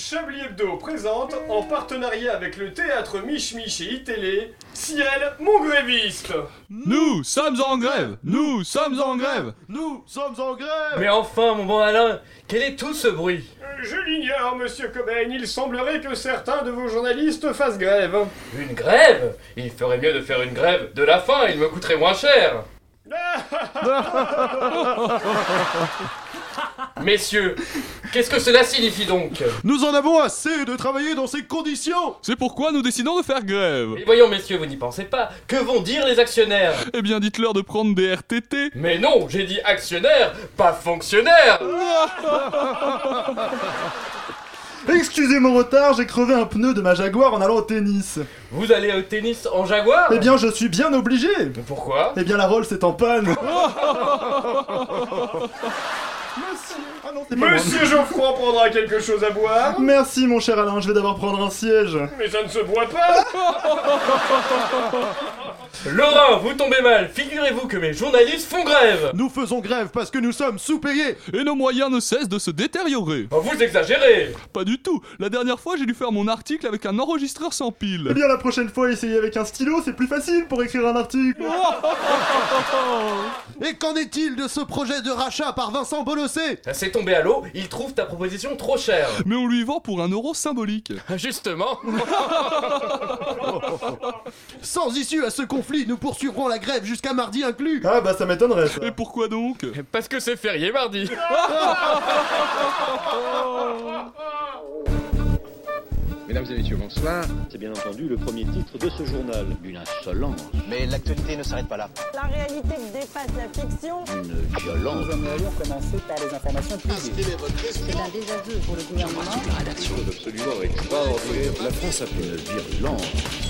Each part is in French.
Chablis Hebdo présente, en partenariat avec le théâtre Mich Mich et iTélé, Ciel, mon gréviste Nous sommes en grève Nous sommes en grève Nous sommes en grève. Mais enfin, mon bon Alain, quel est tout ce bruit? Euh, Je l'ignore, monsieur Cobain, il semblerait que certains de vos journalistes fassent grève. Une grève? Il ferait mieux de faire une grève de la faim, il me coûterait moins cher Messieurs, qu'est-ce que cela signifie donc Nous en avons assez de travailler dans ces conditions. C'est pourquoi nous décidons de faire grève. Et voyons, messieurs, vous n'y pensez pas. Que vont dire les actionnaires Eh bien dites-leur de prendre des RTT Mais non, j'ai dit actionnaire, pas fonctionnaire. Excusez mon retard, j'ai crevé un pneu de ma Jaguar en allant au tennis. Vous allez au tennis en Jaguar? Eh bien, je suis bien obligé. Mais pourquoi? Eh bien, la Rolls est en panne. Monsieur Ah non, c'est pas moi. Monsieur Geoffroy prendra quelque chose à boire Merci mon cher Alain, je vais d'abord prendre un siège. Mais ça ne se boit pas Laurent, vous tombez mal. Figurez-vous que mes journalistes font grève. Nous faisons grève parce que nous sommes sous-payés Et nos moyens ne cessent de se détériorer Oh, vous exagérez. Pas du tout La dernière fois j'ai dû faire mon article avec un enregistreur sans Eh pile bien, la prochaine fois, essayez avec un stylo, c'est plus facile pour écrire un article Et qu'en est-il de ce projet de rachat par Vincent Bollocé C'est tombé à l'eau, il trouve ta proposition trop chère. Mais on lui vend pour un euro symbolique Justement. Sans issue à ce conflit, nous poursuivrons la grève jusqu'à mardi inclus Ah bah ça m'étonnerait ça. Et pourquoi donc? Parce que c'est férié mardi. Mesdames et messieurs, bonsoir. C'est bien entendu le premier titre de ce journal. Une insolence, Mais l'actualité ne s'arrête pas là. La réalité dépasse la fiction. une violence. C'est un désaveu pour le gouvernement. absolument extraordinaire. La France a fait une virulence.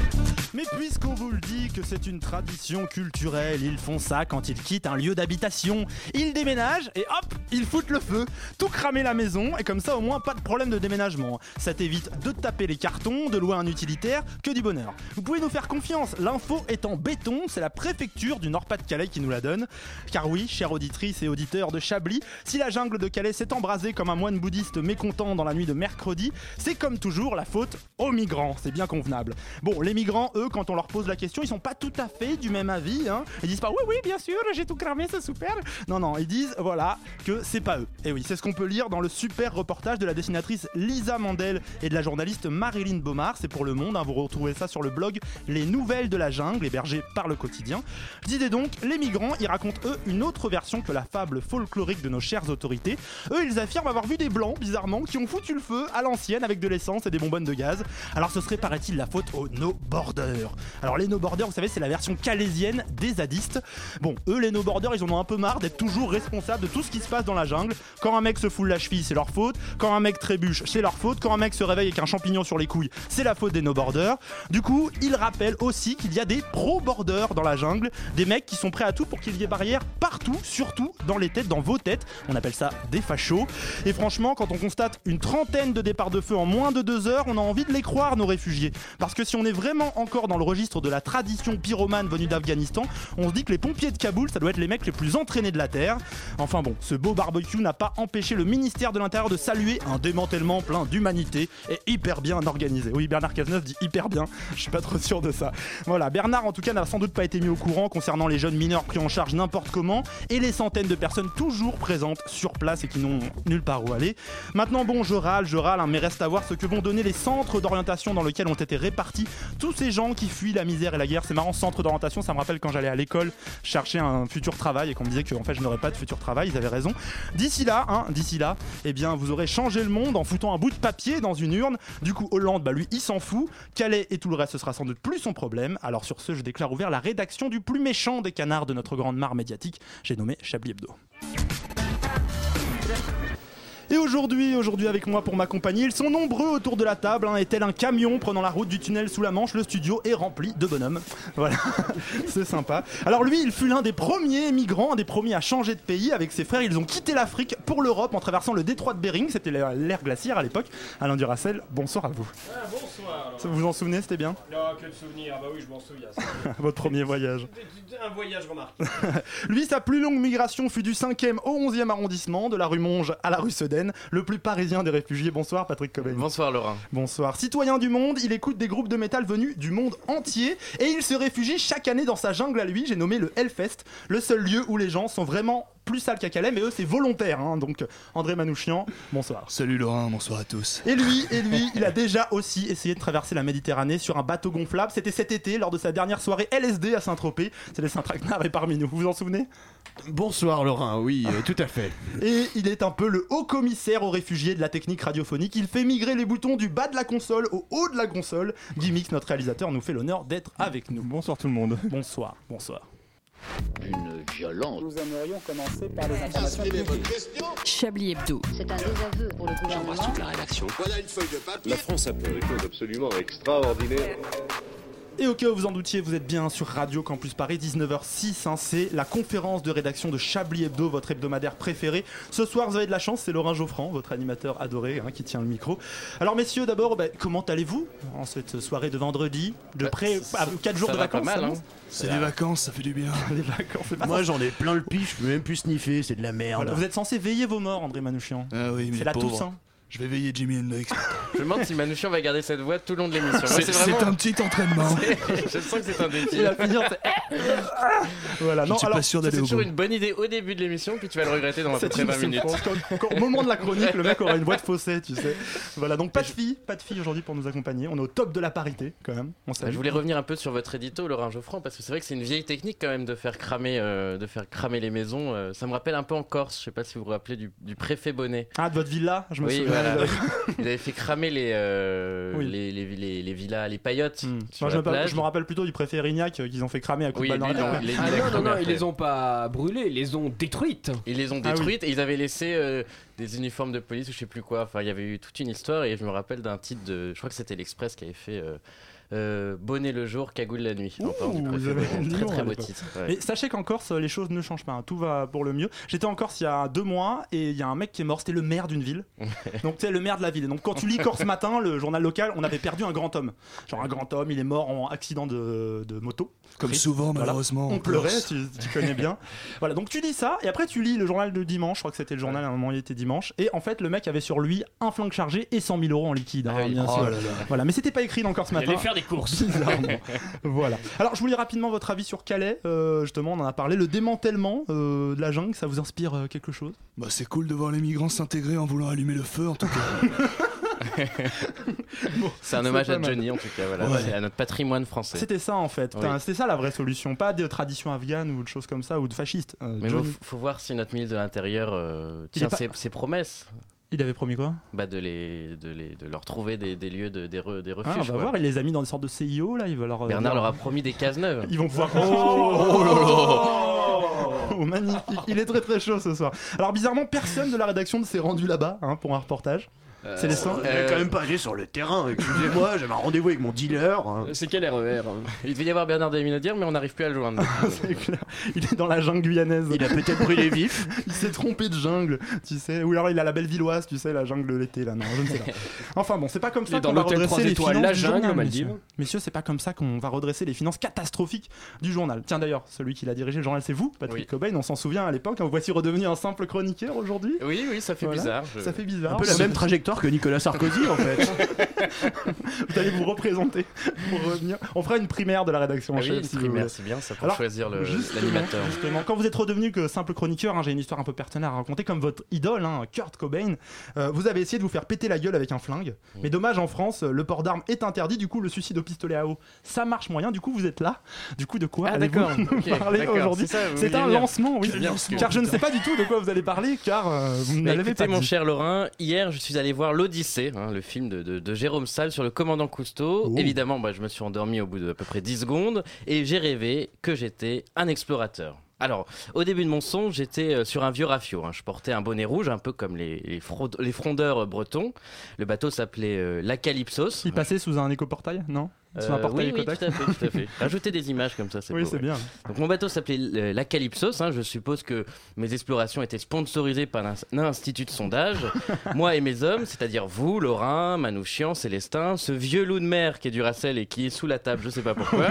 Mais puisqu'on vous le dit que c'est une tradition culturelle, ils font ça quand ils quittent un lieu d'habitation. Ils déménagent et hop, ils foutent le feu. Tout cramer la maison et comme ça au moins pas de problème de déménagement. Ça t'évite de taper les cartons, de louer un utilitaire, que du bonheur. Vous pouvez nous faire confiance, l'info est en béton, c'est la préfecture du Nord-Pas-de-Calais qui nous la donne. Car oui, chères auditrices et auditeurs de Chablis, si la jungle de Calais s'est embrasée comme un moine bouddhiste mécontent dans la nuit de mercredi, c'est comme toujours la faute aux migrants, c'est bien convenable. Bon, les migrants, eux, quand on leur pose la question, ils sont pas tout à fait du même avis. Hein. Ils disent pas oui, oui, bien sûr, j'ai tout cramé, c'est super. Non, non, ils disent voilà que c'est pas eux. Et oui, c'est ce qu'on peut lire dans le super reportage de la dessinatrice Lisa Mandel et de la journaliste Marilyn Baumard. C'est pour Le Monde. hein. Vous retrouvez ça sur le blog Les Nouvelles de la Jungle, hébergé par le quotidien. Disait donc, les migrants, ils racontent eux une autre version que la fable folklorique de nos chères autorités. Eux, ils affirment avoir vu des blancs, bizarrement, qui ont foutu le feu à l'ancienne avec de l'essence et des bonbonnes de gaz. Alors ce serait, paraît-il, la faute aux Alors les no-borders, vous savez, c'est la version calaisienne des zadistes. Bon, eux, les no-borders, ils en ont un peu marre d'être toujours responsables de tout ce qui se passe dans la jungle. Quand un mec se foule la cheville, c'est leur faute. Quand un mec trébuche, c'est leur faute. Quand un mec se réveille avec un champignon sur les couilles, c'est la faute des no-borders. Du coup, ils rappellent aussi qu'il y a des pro-borders dans la jungle, des mecs qui sont prêts à tout pour qu'il y ait barrière partout, surtout dans les têtes, dans vos têtes. On appelle ça des fachos. Et franchement, quand on constate une trentaine de départs de feu en moins de deux heures, on a envie de les croire, nos réfugiés. Parce que si on est vraiment encore dans le registre de la tradition pyromane venue d'Afghanistan, on se dit que les pompiers de Kaboul, ça doit être les mecs les plus entraînés de la Terre. Enfin bon, ce beau barbecue n'a pas empêché le ministère de l'Intérieur de saluer un démantèlement plein d'humanité et hyper bien organisé. Oui, Bernard Cazeneuve dit hyper bien, je suis pas trop sûr de ça. Voilà, Bernard en tout cas n'a sans doute pas été mis au courant concernant les jeunes mineurs pris en charge n'importe comment et les centaines de personnes toujours présentes sur place et qui n'ont nulle part où aller. Maintenant bon, je râle, je râle, hein, mais reste à voir ce que vont donner les centres d'orientation dans lesquels ont été répartis tous ces gens qui fuient la misère et la guerre. C'est marrant, centre d'orientation, ça me rappelle quand j'allais à l'école chercher un futur travail et qu'on me disait que en fait je n'aurais pas de futur travail, ils avaient raison. D'ici là, hein, d'ici là, eh bien vous aurez changé le monde en foutant un bout de papier dans une urne. Du coup, Hollande, bah lui, il s'en fout. Calais et tout le reste, ce sera sans doute plus son problème. Alors sur ce, je déclare ouvert la rédaction du plus méchant des canards de notre grande mare médiatique. J'ai nommé Chablis Hebdo. Et aujourd'hui, aujourd'hui avec moi pour m'accompagner, ils sont nombreux autour de la table, hein, et tel un camion prenant la route du tunnel sous la Manche, le studio est rempli de bonhommes. Voilà, c'est sympa. Alors lui, il fut l'un des premiers migrants, un des premiers à changer de pays avec ses frères. Ils ont quitté l'Afrique pour l'Europe en traversant le détroit de Bering, c'était l'ère glaciaire à l'époque. Alain Duracel, bonsoir à vous. bonsoir. Ça, Vous vous en souvenez, c'était bien? Non, que de souvenirs. Ah bah oui, je m'en souviens. Votre premier voyage. Un voyage remarqué. Lui, sa plus longue migration fut du 5e au 11e arrondissement, de la rue Monge à la rue Le plus parisien des réfugiés. Bonsoir, Patrick Cobain. Bonsoir Laurent. Bonsoir. Citoyen du monde, il écoute des groupes de métal venus du monde entier et il se réfugie chaque année dans sa jungle à lui. J'ai nommé le Hellfest, le seul lieu où les gens sont vraiment plus sales qu'à Calais, mais eux, c'est volontaire. hein. Donc, André Manouchian, bonsoir. Salut Laurent, bonsoir à tous. Et lui, et lui, il a déjà aussi essayé de traverser la Méditerranée sur un bateau gonflable. C'était cet été, lors de sa dernière soirée LSD à Saint-Tropez. C'est les Saint-Traquenard et parmi nous. Vous vous en souvenez? Bonsoir Laurent, oui, euh, tout à fait. Et il est un peu le haut commissaire aux réfugiés de la technique radiophonique. Il fait migrer les boutons du bas de la console au haut de la console. Gimmicks, notre réalisateur, nous fait l'honneur d'être avec nous. Bonsoir tout le monde. Bonsoir, bonsoir. Une violence. Nous aimerions commencer par les informations Chablis Hebdo. C'est un désaveu pour le gouvernement. toute la rédaction. Voilà une feuille de papier. La France a fait Des choses absolument extraordinaires. Et au cas où vous en doutiez, vous êtes bien sur Radio Campus Paris, 19h06. hein, c'est la conférence de rédaction de Chablis Hebdo, votre hebdomadaire préféré. Ce soir, vous avez de la chance, c'est Laurent Geoffrand, votre animateur adoré, hein, qui tient le micro. Alors, messieurs, d'abord, bah, comment allez-vous en cette soirée de vendredi De près, ça- 4 jours ça de va pas vacances mal, hein. C'est les vacances, ça fait du bien. Les vacances, c'est pas Moi j'en ai plein le pif, je peux même plus sniffer, c'est de la merde. Voilà, Vous êtes censé veiller vos morts, André Manouchian. Ah oui, mais C'est la pauvre. Toussaint. Je vais veiller Jimi Hendrix. Je me demande si Manouchian va garder cette voix tout le long de l'émission. C'est c'est c'est vraiment. un petit entraînement. Je sens que c'est un défi. Il va finir, c'est- Voilà, Je non, ne suis alors. pas sûr d'aller C'est au toujours bout. une bonne idée au début de l'émission, puis tu vas le regretter dans à peu C'est près une 20 minutes. Quand- quand- Au moment de la chronique, le mec aura une voix de fausset, tu sais. Voilà, donc pas de filles, pas de filles aujourd'hui pour nous accompagner. On est au top de la parité quand même. On Bah. Je voulais revenir un peu sur votre édito, Laurent Geoffrand, parce que c'est vrai que c'est une vieille technique quand même de faire cramer, euh, de faire cramer les maisons. euh, ça me rappelle un peu en Corse, je sais pas si vous vous rappelez du, du préfet Bonnet. Ah, de votre villa, je me Oui, souviens. Voilà. Ils avaient fait cramer les, euh, Oui. les, les, les- les villas, les paillotes. Sur Moi, je, la me rappelle- plage. je me rappelle plutôt du préfet Erignac euh, qu'ils ont fait cramer à coups Oui, de balle dans la il- il Ah a non, non, non, ils les ont pas brûlés, ils les ont détruites. Ils les ont Ah oui. détruites et ils avaient laissé euh, des uniformes de police ou je sais plus quoi. Enfin, il y avait eu toute une histoire et je me rappelle d'un titre de. Je crois que c'était l'Express qui avait fait euh, Bonnet le jour, cagoule la nuit. Du Ouh, préfet vous avez Bonnet. un Très très beau titre. ouais. Mais sachez qu'en Corse, les choses ne changent pas, hein. tout va pour le mieux. J'étais en Corse il y a deux mois et il y a un mec qui est mort, c'était le maire d'une ville. Donc tu sais, le maire de la ville. Et donc quand tu lis Corse Matin, le journal local, on avait perdu un grand homme. Genre un grand homme, il est mort en accident de, de moto. Comme souvent, Voilà. malheureusement. en On pleurait, tu, tu connais bien. voilà, donc tu lis ça, et après tu lis le journal de dimanche, je crois que c'était le journal à un moment, il était dimanche, et en fait le mec avait sur lui un flingue chargé et 100 000 euros en liquide, hein, Ah oui. bien Oh sûr. là là. Voilà, mais c'était pas écrit dans Corse Matin. Des courses. Bizarrement. voilà. Alors, je voulais rapidement votre avis sur Calais. Euh, justement, on en a parlé. Le démantèlement euh, de la jungle, ça vous inspire euh, quelque chose? Bah, c'est cool de voir les migrants s'intégrer en voulant allumer le feu, en tout cas. C'est un hommage à mal. Johnny en tout cas. Voilà. Ouais. C'est à notre patrimoine français. C'était ça en fait. Oui. C'était ça la vraie solution. Pas de tradition afghane ou de choses comme ça ou de fascistes. Euh, Mais Johnny- faut, faut voir si notre ministre de l'Intérieur euh, Il tient est pas- ses, ses promesses. Il avait promis quoi Bah de, les, de, les, de leur trouver des, des lieux, de, des, re- des Ah. On va quoi. voir, il les a mis dans des sortes de CIO là. Il va leur. euh, Bernard leur a promis des cases neuves. Ils vont pouvoir. Oh, Oh, magnifique. Il est très très chaud ce soir. Alors bizarrement, personne de la rédaction ne s'est rendu là-bas hein, pour un reportage. C'est les On est quand même pas allé sur le terrain, excusez-moi, j'avais un rendez-vous avec mon dealer. hein. C'est quel RER Il devait y avoir Bernard Daminodière, mais on n'arrive plus à le joindre. C'est clair. Il est dans la jungle guyanaise. Il a peut-être brûlé vif. Il s'est trompé de jungle, tu sais. Ou alors il a la belle villoise, tu sais, la jungle de l'été là. Non, je ne sais pas. Enfin bon, c'est pas comme ça qu'on va redresser 3 les finances la du jungle, journal, messieurs. Messieurs, c'est pas comme ça qu'on va redresser les finances catastrophiques du journal. Tiens d'ailleurs, celui qui l'a dirigé le journal, c'est vous, Patrick Oui. Cobain. On s'en souvient à l'époque. hein. Vous voici redevenu un simple chroniqueur aujourd'hui. Oui, oui, ça fait Voilà. bizarre. je- Ça fait bizarre. Un peu la même trajectoire que Nicolas Sarkozy en fait. Vous allez vous représenter pour revenir. On fera une primaire de la rédaction en Ah oui, chef. une si vous primaire, c'est bien ça pour Alors, choisir Justement, l'animateur. justement, quand vous êtes redevenu que simple chroniqueur, hein, j'ai une histoire un peu personnelle à raconter, comme votre idole, hein, Kurt Cobain, euh, vous avez essayé de vous faire péter la gueule avec un flingue. Mais dommage, en France, le port d'armes est interdit, du coup, le suicide au pistolet à eau, ça marche moyen, du coup, vous êtes là. Du coup, de quoi Ah, allez-vous d'accord, nous parler aujourd'hui c'est un lancement, oui. Bien, Car je ne sais pas du tout de quoi vous allez parler, car euh, vous ne l'avez écoutez, pas mon dit. cher Laurent, hier je suis allé voir l'Odyssée, hein, le film de, de- de Jérôme Salle sur le commandant Cousteau. Évidemment, bah, je me suis endormi au bout de à peu près 10 secondes et j'ai rêvé que j'étais un explorateur. Alors, au début de mon son, j'étais euh, sur un vieux rafio. hein. Je portais un bonnet rouge, un peu comme les, les, frondeurs bretons. Le bateau s'appelait euh, l'Acalypsos. Il passait sous un éco-portail, non? Un portail oui, oui, tout à fait, tout à fait. Rajoutez des images comme ça, c'est Oui, c'est bien. Donc mon bateau s'appelait euh, la Calypsos. hein. Je suppose que mes explorations étaient sponsorisées par un, institut de sondage. Moi et mes hommes, c'est-à-dire vous, Laurin, Manouchian, Célestin, ce vieux loup de mer qui est du Racel et qui est sous la table, je sais pas pourquoi.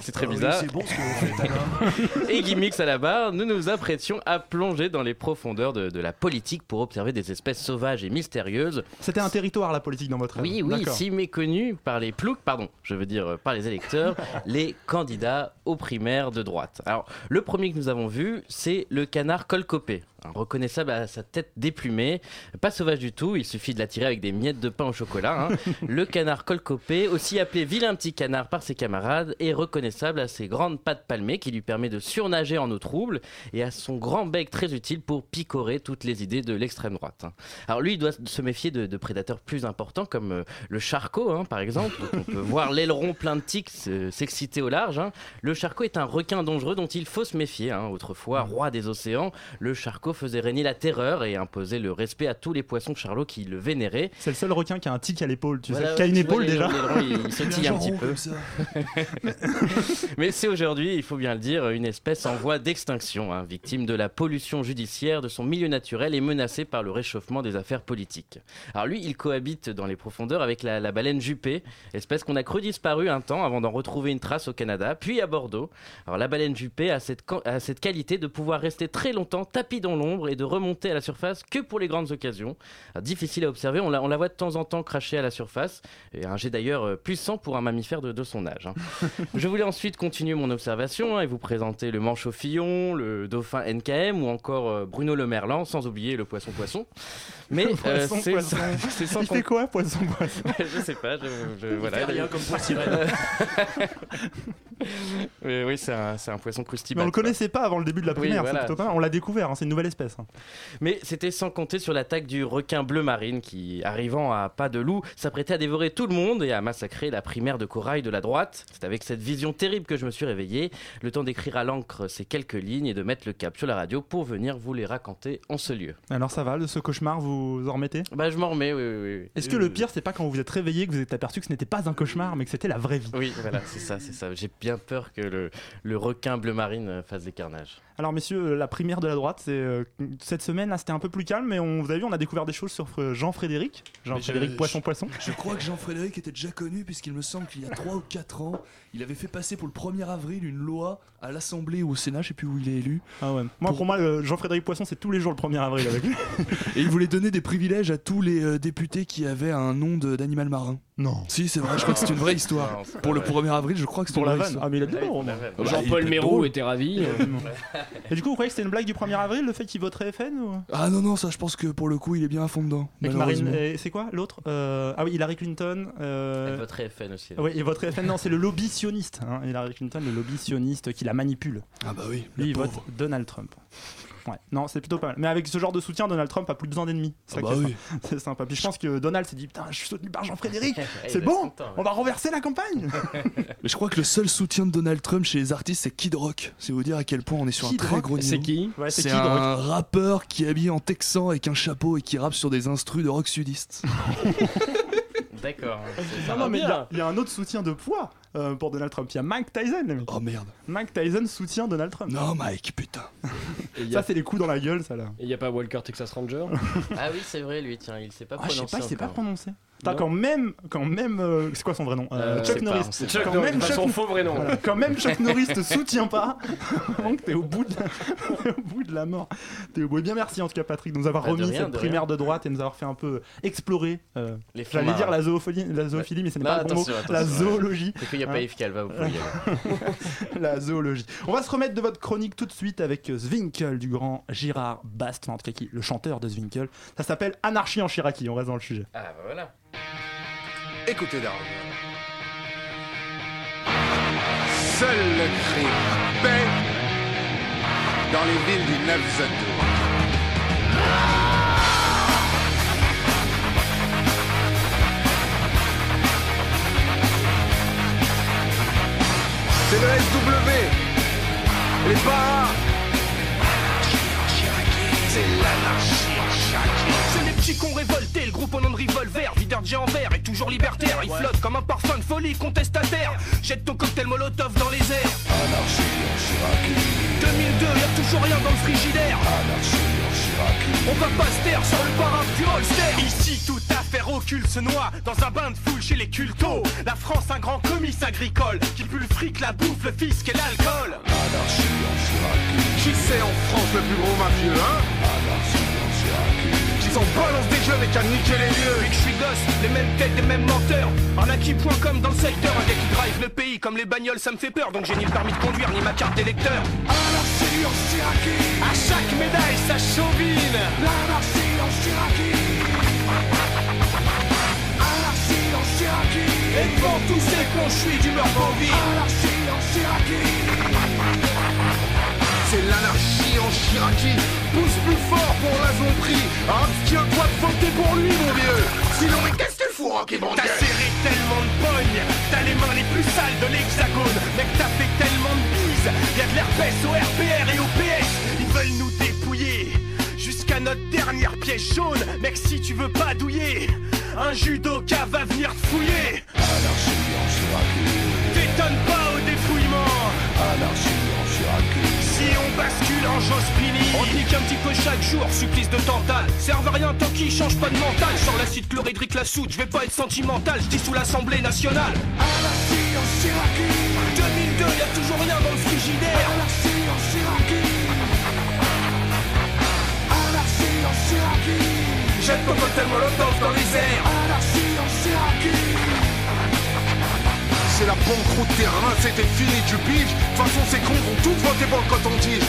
C'est très Ah oui, bizarre. c'est bon ce que vous faites, et Gimmicks à la barre, nous nous apprêtions à plonger dans les profondeurs de, de la politique pour observer des espèces sauvages et mystérieuses. C'était un territoire, la politique, dans votre rêve. Oui, oui, si méconnu par les ploucs, pardon, je veux dire euh, par les électeurs, les candidats aux primaires de droite. Alors, le premier que nous avons vu, c'est le canard colcopé. Reconnaissable à sa tête déplumée, pas sauvage du tout, il suffit de l'attirer avec des miettes de pain au chocolat. hein. Le canard colcopé, aussi appelé vilain petit canard par ses camarades, est reconnaissable à ses grandes pattes palmées qui lui permet de surnager en eau trouble et à son grand bec très utile pour picorer toutes les idées de l'extrême droite. hein. Alors lui, il doit se méfier de, de prédateurs plus importants comme euh, le charcot, hein, par exemple. Donc, on peut voir l'aileron plein de tiques euh, s'exciter au large. Le charcot est un requin dangereux dont il faut se méfier. Autrefois, roi des océans, le charcot faisait régner la terreur et imposait le respect à tous les poissons charlots qui le vénéraient. C'est le seul requin qui a un tic à l'épaule, tu Voilà, sais, qui a une vois, épaule les- déjà. il, il sautille un petit peu. comme ça. Mais c'est aujourd'hui, il faut bien le dire, une espèce en voie d'extinction, hein, victime de la pollution judiciaire de son milieu naturel et menacée par le réchauffement des affaires politiques. Alors lui, il cohabite dans les profondeurs avec la, la baleine jupée, espèce qu'on a cru disparue un temps avant d'en retrouver une trace au Canada, puis à Bordeaux. Alors la baleine jupée a cette, can- a cette qualité de pouvoir rester très longtemps tapis dans l'ombre et de remonter à la surface que pour les grandes occasions. Alors, difficile à observer, on la, on la voit de temps en temps cracher à la surface, et un jet d'ailleurs euh, puissant pour un mammifère de, de son âge. hein. Je voulais ensuite continuer mon observation hein, et vous présenter le manche au fillon, le dauphin NKM ou encore euh, Bruno le Merlan, sans oublier le poisson poisson. Mais euh, Poisson, c'est poisson. c'est sans Il fait quoi, poisson, poisson je sais pas, je, je- voilà. fait rien comme pour oui, oui, c'est un, c'est un poisson Mais crustibule. on le connaissait pas avant le début de la Oui, primaire, voilà. c'est plutôt pas mal. On l'a découvert, hein, c'est une nouvelle espèce. hein. Mais c'était sans compter sur l'attaque du requin bleu marine qui, arrivant à pas de loup, s'apprêtait à dévorer tout le monde et à massacrer la primaire de corail de la droite. C'est avec cette vision terrible que je me suis réveillé. Le temps d'écrire à l'encre ces quelques lignes et de mettre le cap sur la radio pour venir vous les raconter en ce lieu. Alors ça va, de ce cauchemar, vous en remettez? Bah, je m'en remets, oui, oui, oui. Est-ce que le pire, c'est pas quand vous vous êtes réveillé que vous êtes aperçu que ce n'était pas un cauchemar, mais que c'était la vraie vie? Oui, voilà, c'est ça, c'est ça. J'ai bien peur que le, le requin bleu marine euh, fasse des carnages. Alors messieurs, euh, la primaire de la droite, c'est euh, cette semaine là, c'était un peu plus calme, mais on, vous avez vu, on a découvert des choses sur euh, Jean-Frédéric, Jean-Frédéric je- Poisson Poisson. Je crois que Jean-Frédéric était déjà connu puisqu'il me semble qu'il y a 3 ou 4 ans, il avait fait passer pour le 1er avril une loi à l'Assemblée ou au Sénat, je sais plus où il est élu. Ah ouais. Moi, pour, moi, euh, Jean-Frédéric Poisson, c'est tous les jours le 1er avril avec lui. Et il voulait donner des privilèges à tous les euh, députés qui avaient un nom de- d'animal marin. Non. Si, c'est vrai, je crois que c'est une vraie histoire. Non, Pour le vrai. 1er avril, je crois que c'est Pour une la vraie vanne. histoire. Ah mais il a dit Ah. Bah, il Jean-Paul drôle. était ravi. Et du coup, vous croyez que c'était une blague du 1er avril, le fait qu'il voterait FN ou... Ah non, non, ça je pense que pour le coup, il est bien à fond dedans. Et c'est quoi l'autre? Euh, Ah oui, Hillary Clinton. euh, Avec votre FN aussi. là. Oui, et votre FN, non, c'est le lobby sioniste. Hein. Hillary Clinton, le lobby sioniste qui la manipule. Ah bah oui, Lui, il vote. Donald Trump. Ouais, non, c'est plutôt pas mal. Mais avec ce genre de soutien, Donald Trump a plus besoin d'ennemis. C'est Ah bah oui. sympa. C'est sympa. Puis je pense que Donald s'est dit Putain, je suis soutenu par Jean-Frédéric. C'est bon, content, ouais. on va renverser la campagne. Mais je crois que le seul soutien de Donald Trump chez les artistes, c'est Kid Rock. C'est vous dire à quel point on est sur Kid un très Rock gros niveau. C'est qui? Ouais, c'est un Drogue rappeur qui est habillé en texan avec un chapeau et qui rappe sur des instrus de rock sudiste. D'accord. Non, mais y, il y a un autre soutien de poids euh, pour Donald Trump. Il y a Mike Tyson, les mecs. Oh merde. Mike Tyson soutient Donald Trump. Non, Mike, putain. Et Ça, a- c'est les coups dans la gueule, ça là. et il y a pas Walker Texas Ranger Ah oui, c'est vrai, lui, tiens, il s'est pas Ah, je sais prononcé. pas, il s'est pas prononcé. Quand même, quand même, euh, c'est quoi son vrai nom? Euh, Euh, Chuck c'est pas, Norris. Chuck quand Norris, même pas Chuck son faux vrai nom. Voilà. Quand même Chuck Norris te soutient pas, que t'es au bout de la... au bout de la mort. T'es au bout. Et bien merci en tout cas Patrick de nous avoir Bah, remis rien, cette de primaire rien. de droite et de nous avoir fait un peu explorer. euh, J'allais dire la zoophilie, la zoophilie mais ce n'est Non, pas le bon mot. La zoologie. A Hein pas Yves Calva, vous pouvez y aller. la zoologie. On va se remettre de votre chronique tout de suite avec Zwinkel du grand Girard Bast, en tout cas qui, le chanteur de Zwinkel. Ça s'appelle Anarchie en Chiraki, on reste dans le sujet. Ah, bah voilà. Écoutez, Darwin. Seul le crime paie dans les villes du 9 C'est le SW, les paras. C'est l'anarchie en Chiraki. Ce n'est Petit con révolté, le groupe au nom de revolver, videur de géant vert et toujours libertaire. Il flotte comme un parfum de folie contestataire. Jette ton cocktail molotov dans les airs. Anarchie en Chiraki. 2002, y'a toujours rien dans le frigidaire. Anarchie en Chiraki. On va pas se taire sur le paraphe du holster. Ici, affaire occulte se noie dans un bain de foule chez les cultos. La France, un grand comice agricole qui pue le fric, la bouffe, le fisc et l'alcool. Anarchie en Chiraki. Qui c'est en France le plus gros mafieux, hein en. Qui s'en balance des jeux mais qui a niqué les lieux Depuis que je suis gosse, les mêmes têtes, les mêmes menteurs. Un acquis.com dans le secteur, un gars qui drive le pays comme les bagnoles, ça me fait peur. Donc j'ai ni le permis de conduire, ni ma carte d'électeur. Anarchie en Chiraki. À chaque médaille, ça chauvine. L'anarchie en. Et devant tous ces cons, je suis d'humeur bovine. Anarchie en Chiraki. C'est l'anarchie en Chiraki Pousse plus fort pour la zombie Abstiens-toi de voter pour lui, mon vieux Sinon, mais qu'est-ce que tu fous, Rocky T'as serré tellement de pognes, t'as les mains les plus sales de l'hexagone. Mec, t'as fait tellement de bises, y'a de l'herpès au RPR et au PS. Ils veulent nous dépouiller jusqu'à notre dernière pièce jaune. Mec, si tu veux pas douiller, un judoka va venir te fouiller. Anarchie en Chiraki. T'étonnes pas au dépouillement. Anarchie en Chiraki. Si on bascule en Jospini On nique un petit peu chaque jour, supplice de Tantale Serve à rien tant qu'il change pas de mental Sur l'acide chlorhydrique, la soude, je vais pas être sentimental Je dis sous l'Assemblée nationale Anarchie en Chiraki. 2002, y'a toujours rien dans le frigidaire Anarchie Jette ton cocktail molotov dans les airs Anarchie en. C'est la banqueroute terrain, c'était fini, tu piges De toute façon, ces cons vont tous voter pour le coton-tige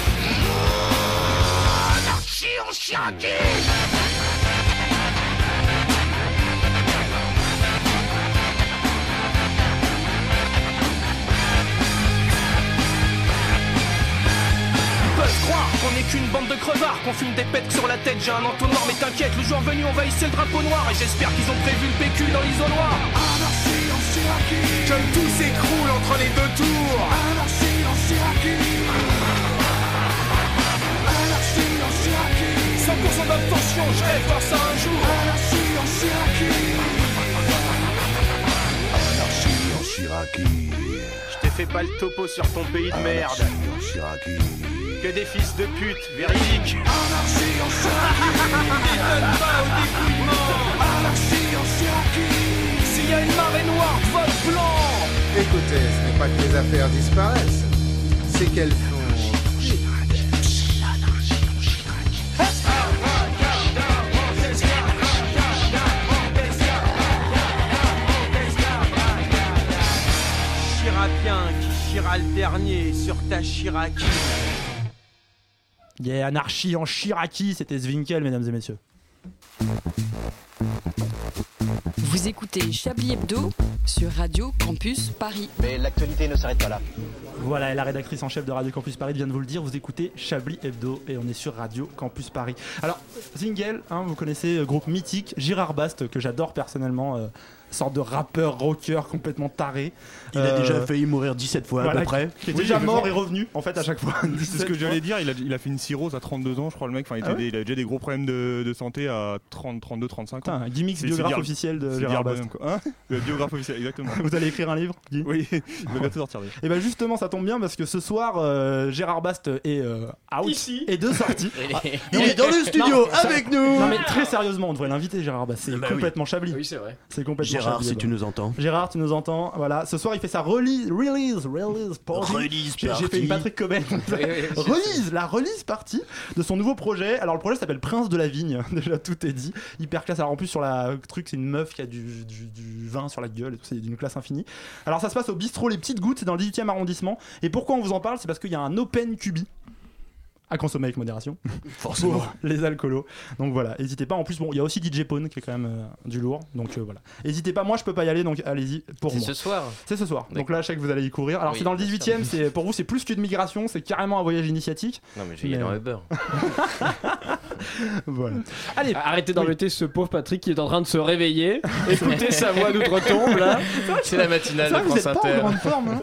Anarchie en. Croire qu'on est qu'une bande de crevards Qu'on fume des pètes sur la tête, j'ai un entonnoir Mais t'inquiète, le jour venu on va hisser le drapeau noir Et j'espère qu'ils ont prévu le PQ dans l'isoloir Anarchie en Chiraki. Que tout s'écroule entre les deux tours Anarchie en Chiraki. Anarchie en Chiraki. 100% d'abstention, je rêve voir ça un jour Anarchie en Chiraki. Anarchie en Chiraki. Je t'ai fait pas le topo sur ton pays de merde. Que des fils de pute, véridiques Anarchie en Chiraki. T'étonnes pas au dépouillement Anarchie en Chiraki. S'il y a une marée noire, vote blanc Écoutez, ce n'est pas que les affaires disparaissent, c'est qu'elles font. Chirapien qui chira le dernier sur ta Chiraki Yeah, anarchie en Chiraki, c'était Zwinkel, mesdames et messieurs. Vous écoutez Chablis Hebdo sur Radio Campus Paris. Mais l'actualité ne s'arrête pas là. Voilà, et la rédactrice en chef de Radio Campus Paris vient de vous le dire, vous écoutez Chablis Hebdo et on est sur Radio Campus Paris. Alors, Zingel, hein, vous connaissez, euh, groupe mythique, Girard Bast, que j'adore personnellement, euh, sorte de rappeur rocker complètement taré. Il a déjà failli mourir 17 fois à peu près. Qui est Oui, déjà mort et revenu en fait à chaque fois. C'est ce que j'allais dire, il a, il a fait une cirrhose à 32 ans, je crois, le mec. Enfin, il, était Ah ouais des- il a déjà des gros problèmes de, de santé à 30, 32, 35 ans. Putain, un gimmick biographe dire- officiel de Gérard Bast. Hein Le biographe officiel, exactement. Vous allez écrire un livre Guy Oui, il va bientôt sortir. Et ben justement, ça tombe bien parce que ce soir, euh, Gérard Bast est euh, out Ici. et de sortie. Ah, Il est dans le studio avec nous. Non mais très sérieusement, on devrait l'inviter Gérard Bast. C'est Bah oui. complètement Chablis. Oui, c'est vrai. C'est complètement Gérard, si tu nous entends. Gérard, tu nous entends. Voilà, ce soir il fait sa release, release, release party. Release J'ai- fait une Patrick Coben. release, la release partie de son nouveau projet. Alors le projet s'appelle Prince de la Vigne. Déjà tout est dit. Hyper classe. Alors en plus sur la truc, c'est une meuf qui a du, du- du vin sur la gueule et tout. C'est d'une classe infinie. Alors ça se passe au bistrot Les Petites Gouttes, c'est dans le 18e arrondissement. Et pourquoi on vous en parle? C'est parce qu'il y a un Open Cubi à consommer avec modération. Forcément. Pour les alcoolos. Donc voilà, n'hésitez pas. En plus, bon, il y a aussi DJ Pone qui est quand même euh, du lourd. Donc euh, voilà. N'hésitez pas, moi je peux pas y aller, donc allez-y pour C'est moi. ce soir. C'est ce soir. Donc là, je sais que vous allez y courir. Alors Oui, c'est dans le bien 18 e c'est pour vous c'est plus qu'une migration, c'est carrément un voyage initiatique. Non, mais je vais y aller en Uber. voilà. Allez, Arrêtez d'embêter ce pauvre Patrick qui est en train de se réveiller. Écoutez sa voix d'outre-tombe là. C'est la matinale de vous France Inter. hein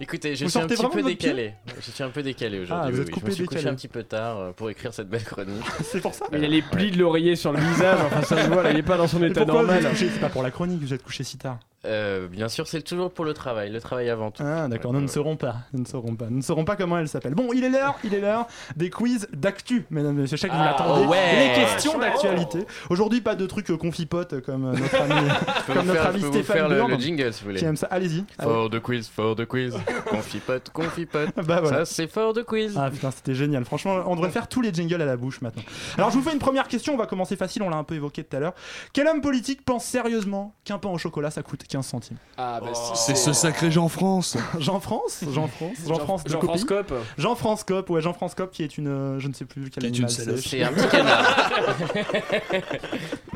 Écoutez, je Vous suis un petit peu décalé. Je suis un peu décalé aujourd'hui. Ah, vous oui, êtes coupé, décalé. Un petit peu tard euh, pour écrire cette belle chronique. C'est pour ça. Il a les plis de l'oreiller sur le visage. Enfin, ça se voit là, il est pas dans son état normal. C'est pas pour la chronique, vous êtes couché si tard. Euh, bien sûr, c'est toujours pour le travail. Le travail avant tout. Ah d'accord, nous ne saurons pas, nous ne saurons pas, nous ne saurons pas comment elle s'appelle. Bon, il est l'heure, il est l'heure des quiz d'actu, mesdames et messieurs. Je sais que vous Ah, l'attendez. ouais. Les questions d'actualité. Aujourd'hui, pas de trucs euh, confipotes comme euh, notre ami, comme notre faire, ami Stéphane faire le, jingle si vous voulez. qui aime ça. Allez-y. Allez. Fort de quiz, fort de quiz. confipote, confipote. Bah voilà. Ça, c'est fort de quiz. Ah putain, c'était génial. Franchement, on devrait faire tous les jingles à la bouche maintenant. Alors, je vous fais une première question. On va commencer facile. On l'a un peu évoqué tout à l'heure. Quel homme politique pense sérieusement qu'un pain au chocolat ça coûte 15 centimes Ah bah si, C'est ce sacré Jean-France. Jean-France Jean-France Jean-France de Jean-France copie Cop. Jean-France Cop, ouais, Jean-France Cop qui est une. euh, je ne sais plus quel Qui est animal une salope. c'est. C'est un petit canard.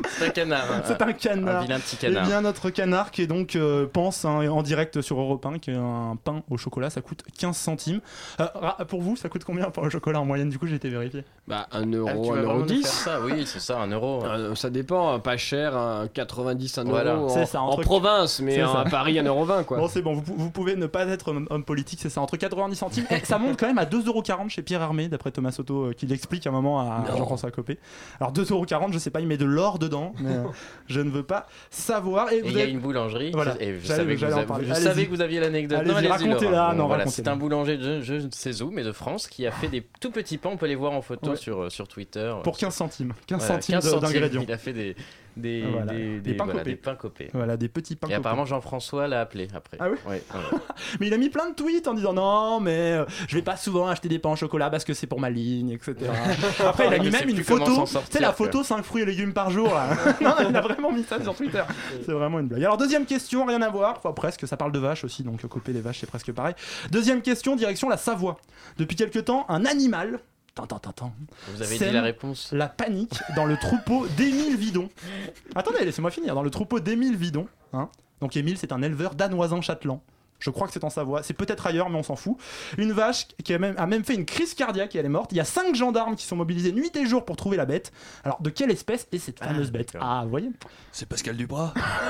c'est un canard. C'est un canard. Un vilain petit Eh canard. bien, notre canard qui est donc euh, pense hein, en direct sur Europe 1 qu'un pain au chocolat ça coûte 15 centimes. Euh, pour vous, ça coûte combien un pain au chocolat en moyenne? Du coup, j'ai été vérifié. Bah 1 Ah, euro, tu 1 vas euro vraiment nous 10. faire ça Oui, c'est ça, un euro. Euh, Ça dépend, pas cher, un 90, 1 Voilà. euro C'est en, ça, en truc- province, mais en- à Paris 1 euro 20 quoi. Bon, c'est bon, vous, vous pouvez ne pas être homme, politique, c'est ça, entre 90 centimes. Et ça monte quand même à 2,40€ chez Pierre Hermé, d'après Thomas Soto, euh, qui l'explique à un moment à. Jean-François Copé. Alors 2,40€, je sais pas, il met de l'or dedans, mais euh, je ne veux pas savoir. Et Et vous il y a avez- une boulangerie. Voilà. Et je savais que, vous, en avez- parler. je savais que vous aviez l'anecdote. Non, racontez-la. Laurent. Non, voilà, c'est un boulanger de je ne sais où, mais de France, qui a fait des tout petits pains. On peut les voir en photo Ouais. sur, euh, sur Twitter. Pour 15 centimes. 15 Voilà, centimes 15 de- centimes. d'ingrédients. Il a fait des, des, Voilà. des, Des pains voilà, copés. des pains copés. Voilà, des petits pains Et copés. apparemment, Jean-François l'a appelé après. Ah oui Ouais, ouais. Mais il a mis plein de tweets en disant non, mais euh, je vais pas souvent acheter des pains au chocolat parce que c'est pour ma ligne, etc. Après, il a mis même une photo, sais, la photo 5 fruits et légumes par jour. Là. non, il a vraiment mis ça sur Twitter. C'est vraiment une blague. Alors, deuxième question, rien à voir, enfin presque, ça parle de vaches aussi, donc couper les vaches, c'est presque pareil. Deuxième question, direction la Savoie. Depuis quelque temps, un animal. Tant, tant, tant, tant, Vous avez dit la réponse. La panique dans le troupeau d'Émile Vidon. Attendez, laissez-moi finir. Dans le troupeau d'Émile Vidon. Hein. Donc Émile, c'est un éleveur danoisin châtelan. Je crois que c'est en Savoie. C'est peut-être ailleurs, mais on s'en fout. Une vache qui a même, a même fait une crise cardiaque et elle est morte. Il y a cinq gendarmes qui sont mobilisés nuit et jour pour trouver la bête. Alors, de quelle espèce est cette fameuse bête Ah, vous voyez C'est Pascal Dubras.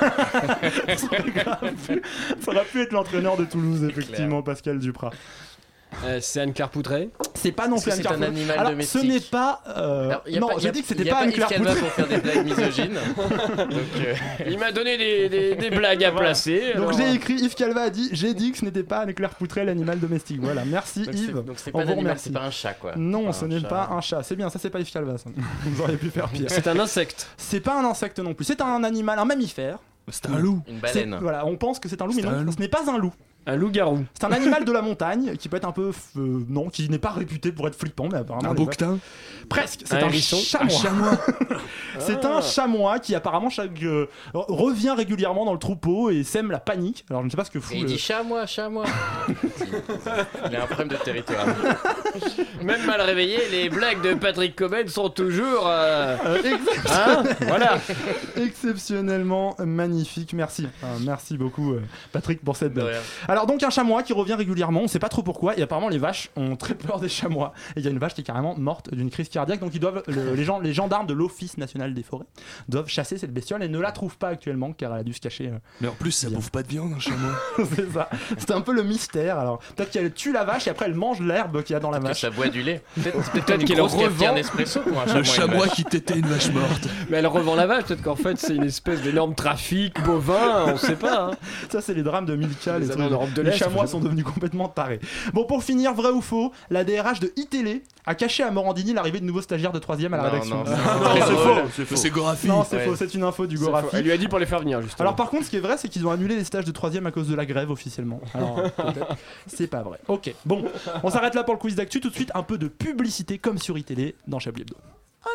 ça, aurait grave pu, ça aurait pu être l'entraîneur de Toulouse, effectivement, Pascal Duprat. Euh, c'est Anne-Claire Poutrey. C'est pas non plus Anne-Claire un Poutrey. animal Alors, domestique Ce n'est pas. euh, Alors, y a non, j'ai dit que c'était pas pas Anne-Claire Poutrey. pour faire des blagues misogynes. Donc, euh, Il m'a donné des, des- des blagues à placer. Donc j'ai écrit, Yves Calva a dit, j'ai dit que ce n'était pas Anne-Claire Poutrey l'animal domestique. Voilà, merci donc Yves. donc c'est pas un pas un chat quoi. Non, ce un n'est pas un chat. C'est bien, ça c'est pas Yves Calva. Ça. Vous auriez pu faire pire. C'est un insecte. C'est pas un insecte non plus. C'est un animal, un mammifère. C'est un loup. Une baleine. Voilà, on pense que c'est un loup, mais C'est non, un ce n'est pas un loup. Un loup-garou. C'est un animal de la montagne qui peut être un peu, euh, non, qui n'est pas réputé pour être flippant, mais apparemment. Un les bouquetin. Presque, c'est Un un, hérisson chamois. Chamois. c'est Ah. un chamois qui apparemment chaque, euh, revient régulièrement dans le troupeau et sème la panique. Alors je ne sais pas ce que Et fout. il le- dit chat moi, chat moi. il a un problème de territoire. Même mal réveillé, les blagues de Patrick Coben sont toujours. euh, Euh, ex- Hein Voilà. exceptionnellement magnifique. Merci, Euh, merci beaucoup euh, Patrick pour cette De blague. rien. Alors donc un chamois qui revient régulièrement, on sait pas trop pourquoi, et apparemment les vaches ont très peur des chamois. Et il y a une vache qui est carrément morte d'une crise cardiaque, donc ils doivent, le- les, gens, les gendarmes de l'Office national des forêts doivent chasser cette bestiole et ne la trouvent pas actuellement car elle a dû se cacher. euh, Mais en plus, ça bouffe pas de viande, un chamois. c'est ça. C'est un peu le mystère. Alors peut-être qu'elle tue la vache et après elle mange l'herbe qu'il y a dans la Que vache. ça boit du lait. Peut-être qu'elle revend. Nespresso pour un chamois. Le chamois qui tétait une vache morte. Mais elle revend la vache, peut-être qu'en fait c'est une espèce d'énorme trafic bovin, on sait pas. hein. Ça, c'est les drames de Milka. Les Les, de les chamois sont devenus complètement tarés. Bon, pour finir, vrai ou faux, la DRH de iTélé a caché à Morandini l'arrivée de nouveaux stagiaires de 3 à la Non, rédaction. non, Non, c'est c'est faux. C'est Gorafi. Non, c'est Ouais. faux, c'est une info du. Gorafi. Elle lui a dit pour les faire venir, justement. Alors par contre, ce qui est vrai, c'est qu'ils ont annulé les stages de 3 à cause de la grève officiellement. Alors peut-être, c'est pas vrai. Ok, bon, on s'arrête là pour le quiz d'actu. Tout de suite, un peu de publicité comme sur iTélé dans Chablis Hebdo. Ma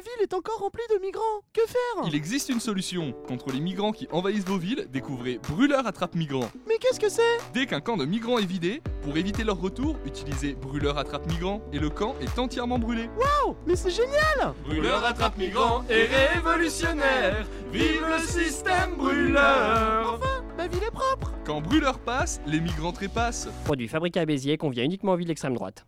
ville est encore remplie de migrants. Que faire? Il existe une solution. Contre les migrants qui envahissent vos villes, découvrez Brûleur attrape migrants. Mais qu'est-ce que c'est? Dès qu'un camp de migrants est vidé, pour éviter leur retour, utilisez Brûleur attrape migrants et le camp est entièrement brûlé. Oh, mais c'est génial Brûleur attrape migrants et révolutionnaire. Vive le système brûleur. Ma ville est propre Quand Brûleur passe, les migrants trépassent. Produit fabriqué à Béziers, convient uniquement aux villes d'extrême droite.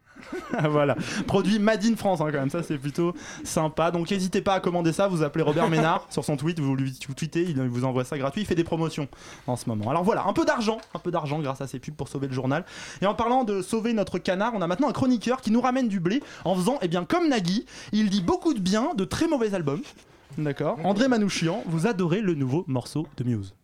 voilà, produit Made in France hein, quand même, ça c'est plutôt sympa. Donc n'hésitez pas à commander ça, vous appelez Robert Ménard sur son tweet, vous lui vous tweetez, il vous envoie ça gratuit, il fait des promotions en ce moment. Alors voilà, un peu d'argent, un peu d'argent grâce à ces pubs pour sauver le journal. Et en parlant de sauver notre canard, on a maintenant un chroniqueur qui nous ramène du blé en faisant, eh bien comme Nagui, il dit beaucoup de bien de très mauvais albums. D'accord André Manouchian, vous adorez le nouveau morceau de Muse.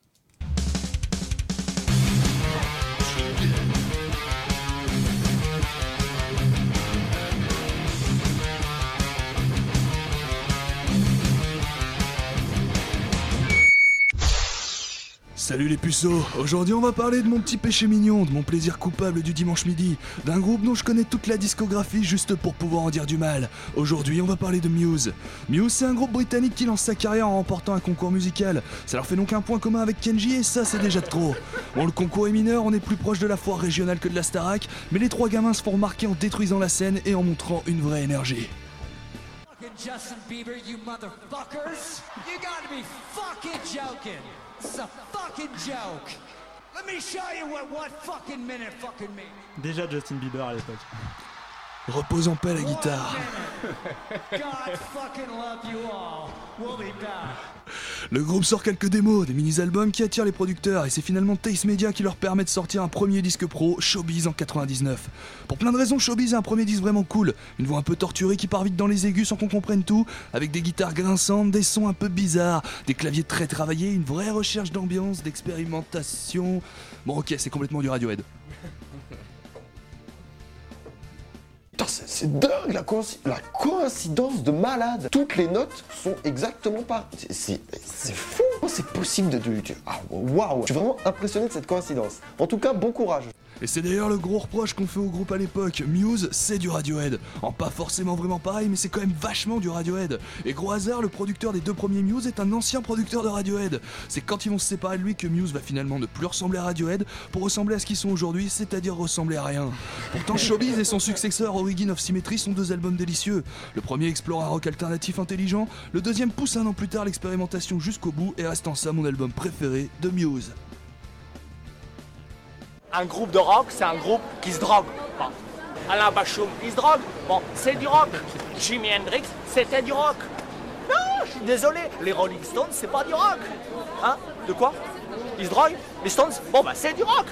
Salut les puceaux, aujourd'hui on va parler de mon petit péché mignon, de mon plaisir coupable du dimanche midi, d'un groupe dont je connais toute la discographie juste pour pouvoir en dire du mal. Aujourd'hui on va parler de Muse. Muse c'est un groupe britannique qui lance sa carrière en remportant un concours musical. Ça leur fait donc un point commun avec Kenji et ça c'est déjà de trop. Bon le concours est mineur, on est plus proche de la foire régionale que de la Starac, mais les trois gamins se font remarquer en détruisant la scène et en montrant une vraie énergie. Justin Bieber, you motherfuckers! You gotta be fucking joking! Déjà Justin Bieber à l'époque. Repose en paix la guitare. Le groupe sort quelques démos, des mini-albums qui attirent les producteurs et c'est finalement Taste Media qui leur permet de sortir un premier disque pro, Showbiz en 99. Pour plein de raisons, Showbiz est un premier disque vraiment cool. Une voix un peu torturée qui part vite dans les aigus sans qu'on comprenne tout, avec des guitares grinçantes, des sons un peu bizarres, des claviers très travaillés, une vraie recherche d'ambiance, d'expérimentation. Bon ok, c'est complètement du Radiohead. C'est- dingue la, coïnci- la coïncidence de malade. Toutes les notes sont exactement pareilles. C'est- fou. C'est possible de. de- de- ah, Waouh. Je suis vraiment impressionné de cette coïncidence. En tout cas, bon courage. Et c'est d'ailleurs le gros reproche qu'on fait au groupe à l'époque. Muse, c'est du Radiohead. En pas forcément vraiment pareil, mais c'est quand même vachement du Radiohead. Et gros hasard, le producteur des deux premiers Muse est un ancien producteur de Radiohead. C'est quand ils vont se séparer de lui que Muse va finalement ne plus ressembler à Radiohead pour ressembler à ce qu'ils sont aujourd'hui, c'est-à-dire ressembler à rien. Pourtant, Showbiz et son successeur Origin of Symmetry sont deux albums délicieux. Le premier explore un rock alternatif intelligent, le deuxième pousse un an plus tard l'expérimentation jusqu'au bout et reste en ça mon album préféré de Muse. Un groupe de rock, c'est un groupe qui se drogue. Alain Bachung, il se drogue. Bon, c'est du rock. Jimi Hendrix, c'était du rock. Non, je suis désolé, les Rolling Stones, c'est pas du rock. Hein? De quoi? Ils se droguent Les Stones Bon, bah, c'est du rock.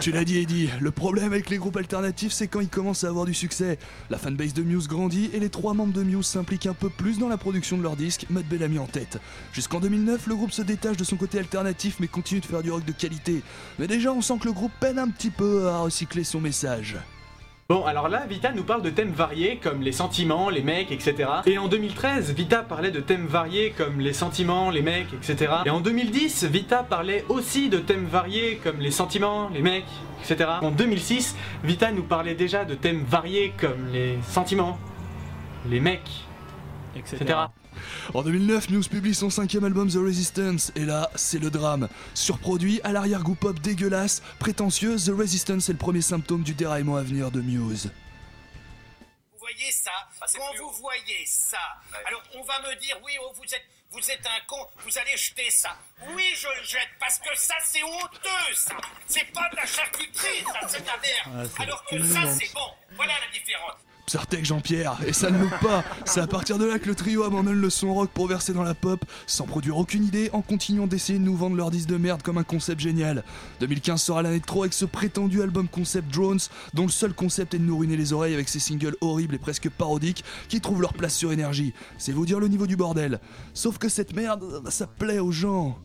Tu l'as dit Eddie, le problème avec les groupes alternatifs c'est quand ils commencent à avoir du succès. La fanbase de Muse grandit et les trois membres de Muse s'impliquent un peu plus dans la production de leurs disques, Matt Bellamy en tête. Jusqu'en 2009, le groupe se détache de son côté alternatif mais continue de faire du rock de qualité. Mais déjà on sent que le groupe peine un petit peu à recycler son message. Bon, alors là, Vita nous parle de thèmes variés comme les sentiments, les mecs, etc. Et en 2013, Vita parlait de thèmes variés comme les sentiments, les mecs, etc. Et en 2010, Vita parlait aussi de thèmes variés comme les sentiments, les mecs, etc. En 2006, Vita nous parlait déjà de thèmes variés comme les sentiments, les mecs, etc. En 2009, Muse publie son cinquième album The Resistance, et là, c'est le drame. Surproduit, à l'arrière-goût pop dégueulasse, prétentieux, The Resistance est le premier symptôme du déraillement à venir de Muse. Vous voyez ça Quand vous voyez ça, alors on va me dire oui, oh, vous êtes vous êtes un con, vous allez jeter ça. Oui, je le jette parce que ça c'est honteux, ça. C'est pas de la charcuterie, ça, c'est de la merde. Ah, alors que ça c'est bon. Voilà la différence. Psartek Jean-Pierre, et ça ne loupe pas. C'est à partir de là que le trio abandonne le son rock pour verser dans la pop, sans produire aucune idée, en continuant d'essayer de nous vendre leur disque de merde comme un concept génial. 2015 sera l'année de trop avec ce prétendu album concept Drones, dont le seul concept est de nous ruiner les oreilles avec ses singles horribles et presque parodiques qui trouvent leur place sur énergie. C'est vous dire le niveau du bordel. Sauf que cette merde, ça plaît aux gens.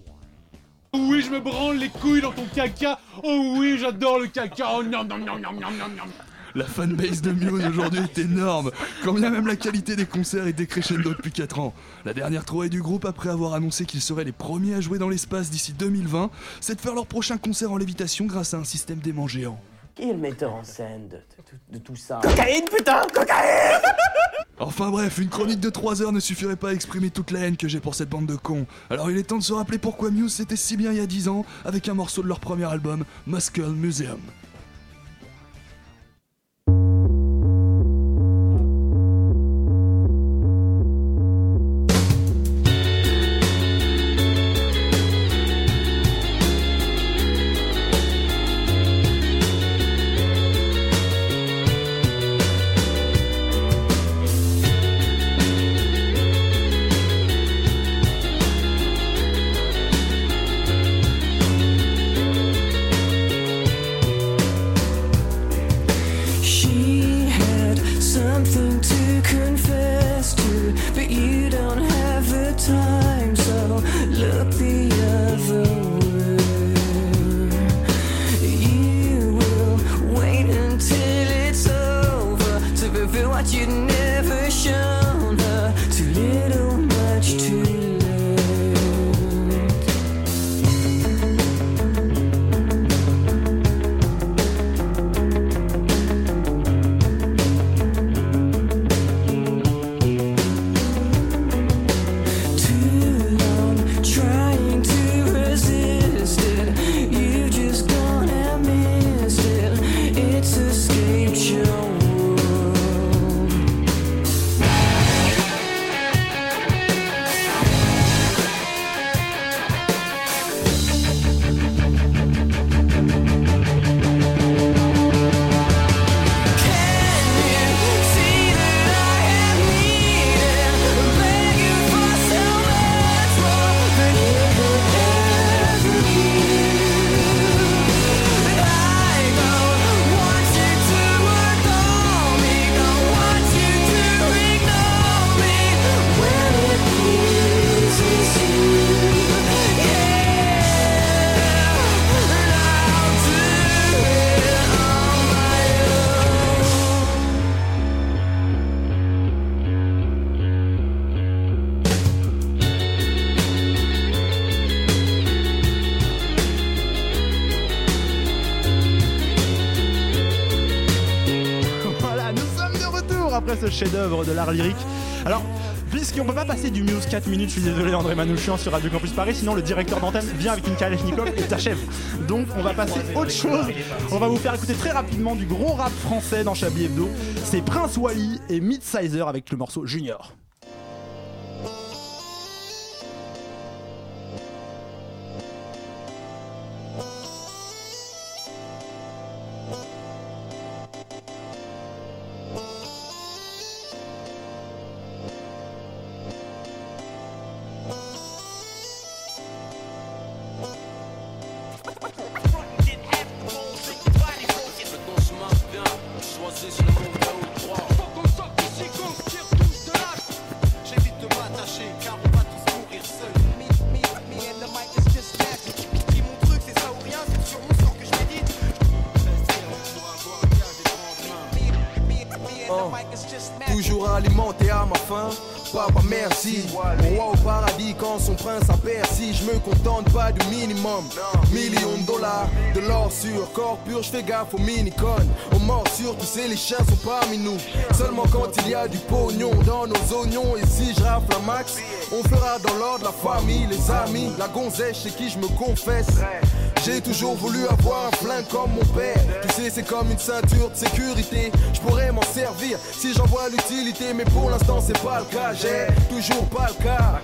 Oui, je me branle les couilles dans ton caca. Oh oui, j'adore le caca. Oh non, non, non, non, non, non. La fanbase de Muse aujourd'hui est énorme, quand bien même la qualité des concerts est décrescendo depuis 4 ans. La dernière trouvaille du groupe, après avoir annoncé qu'ils seraient les premiers à jouer dans l'espace d'ici 2020, c'est de faire leur prochain concert en lévitation grâce à un système d'aimant géant. Qui est le metteur en scène de, de- de tout ça Cocaïne, putain, cocaïne Enfin bref, une chronique de 3 heures ne suffirait pas à exprimer toute la haine que j'ai pour cette bande de cons. Alors il est temps de se rappeler pourquoi Muse c'était si bien il y a 10 ans, avec un morceau de leur premier album, Muscle Museum. Ce chef-d'œuvre de l'art lyrique. Alors, puisqu'on peut pas passer du Muse 4 minutes, je suis désolé André Manouchian sur Radio Campus Paris, sinon le directeur d'antenne vient avec une Kalachnikov et t'achève. Donc on va passer autre chose. On va vous faire écouter très rapidement du gros rap français dans Chablis Hebdo. C'est Prince Wally et Midsizer avec le morceau Junior. Corps pur, je fais gaffe aux mini-connes Aux morsures, tu sais les chiens sont parmi nous Seulement quand il y a du pognon dans nos oignons Et si je rafle un max, on fera dans l'ordre la famille, les amis La gonzesse chez qui je me confesse j'ai toujours voulu avoir un flingue comme mon père. Tu sais, c'est comme une ceinture de sécurité. Je pourrais m'en servir si j'en vois l'utilité, mais pour l'instant, c'est pas le cas. J'ai toujours pas le cas.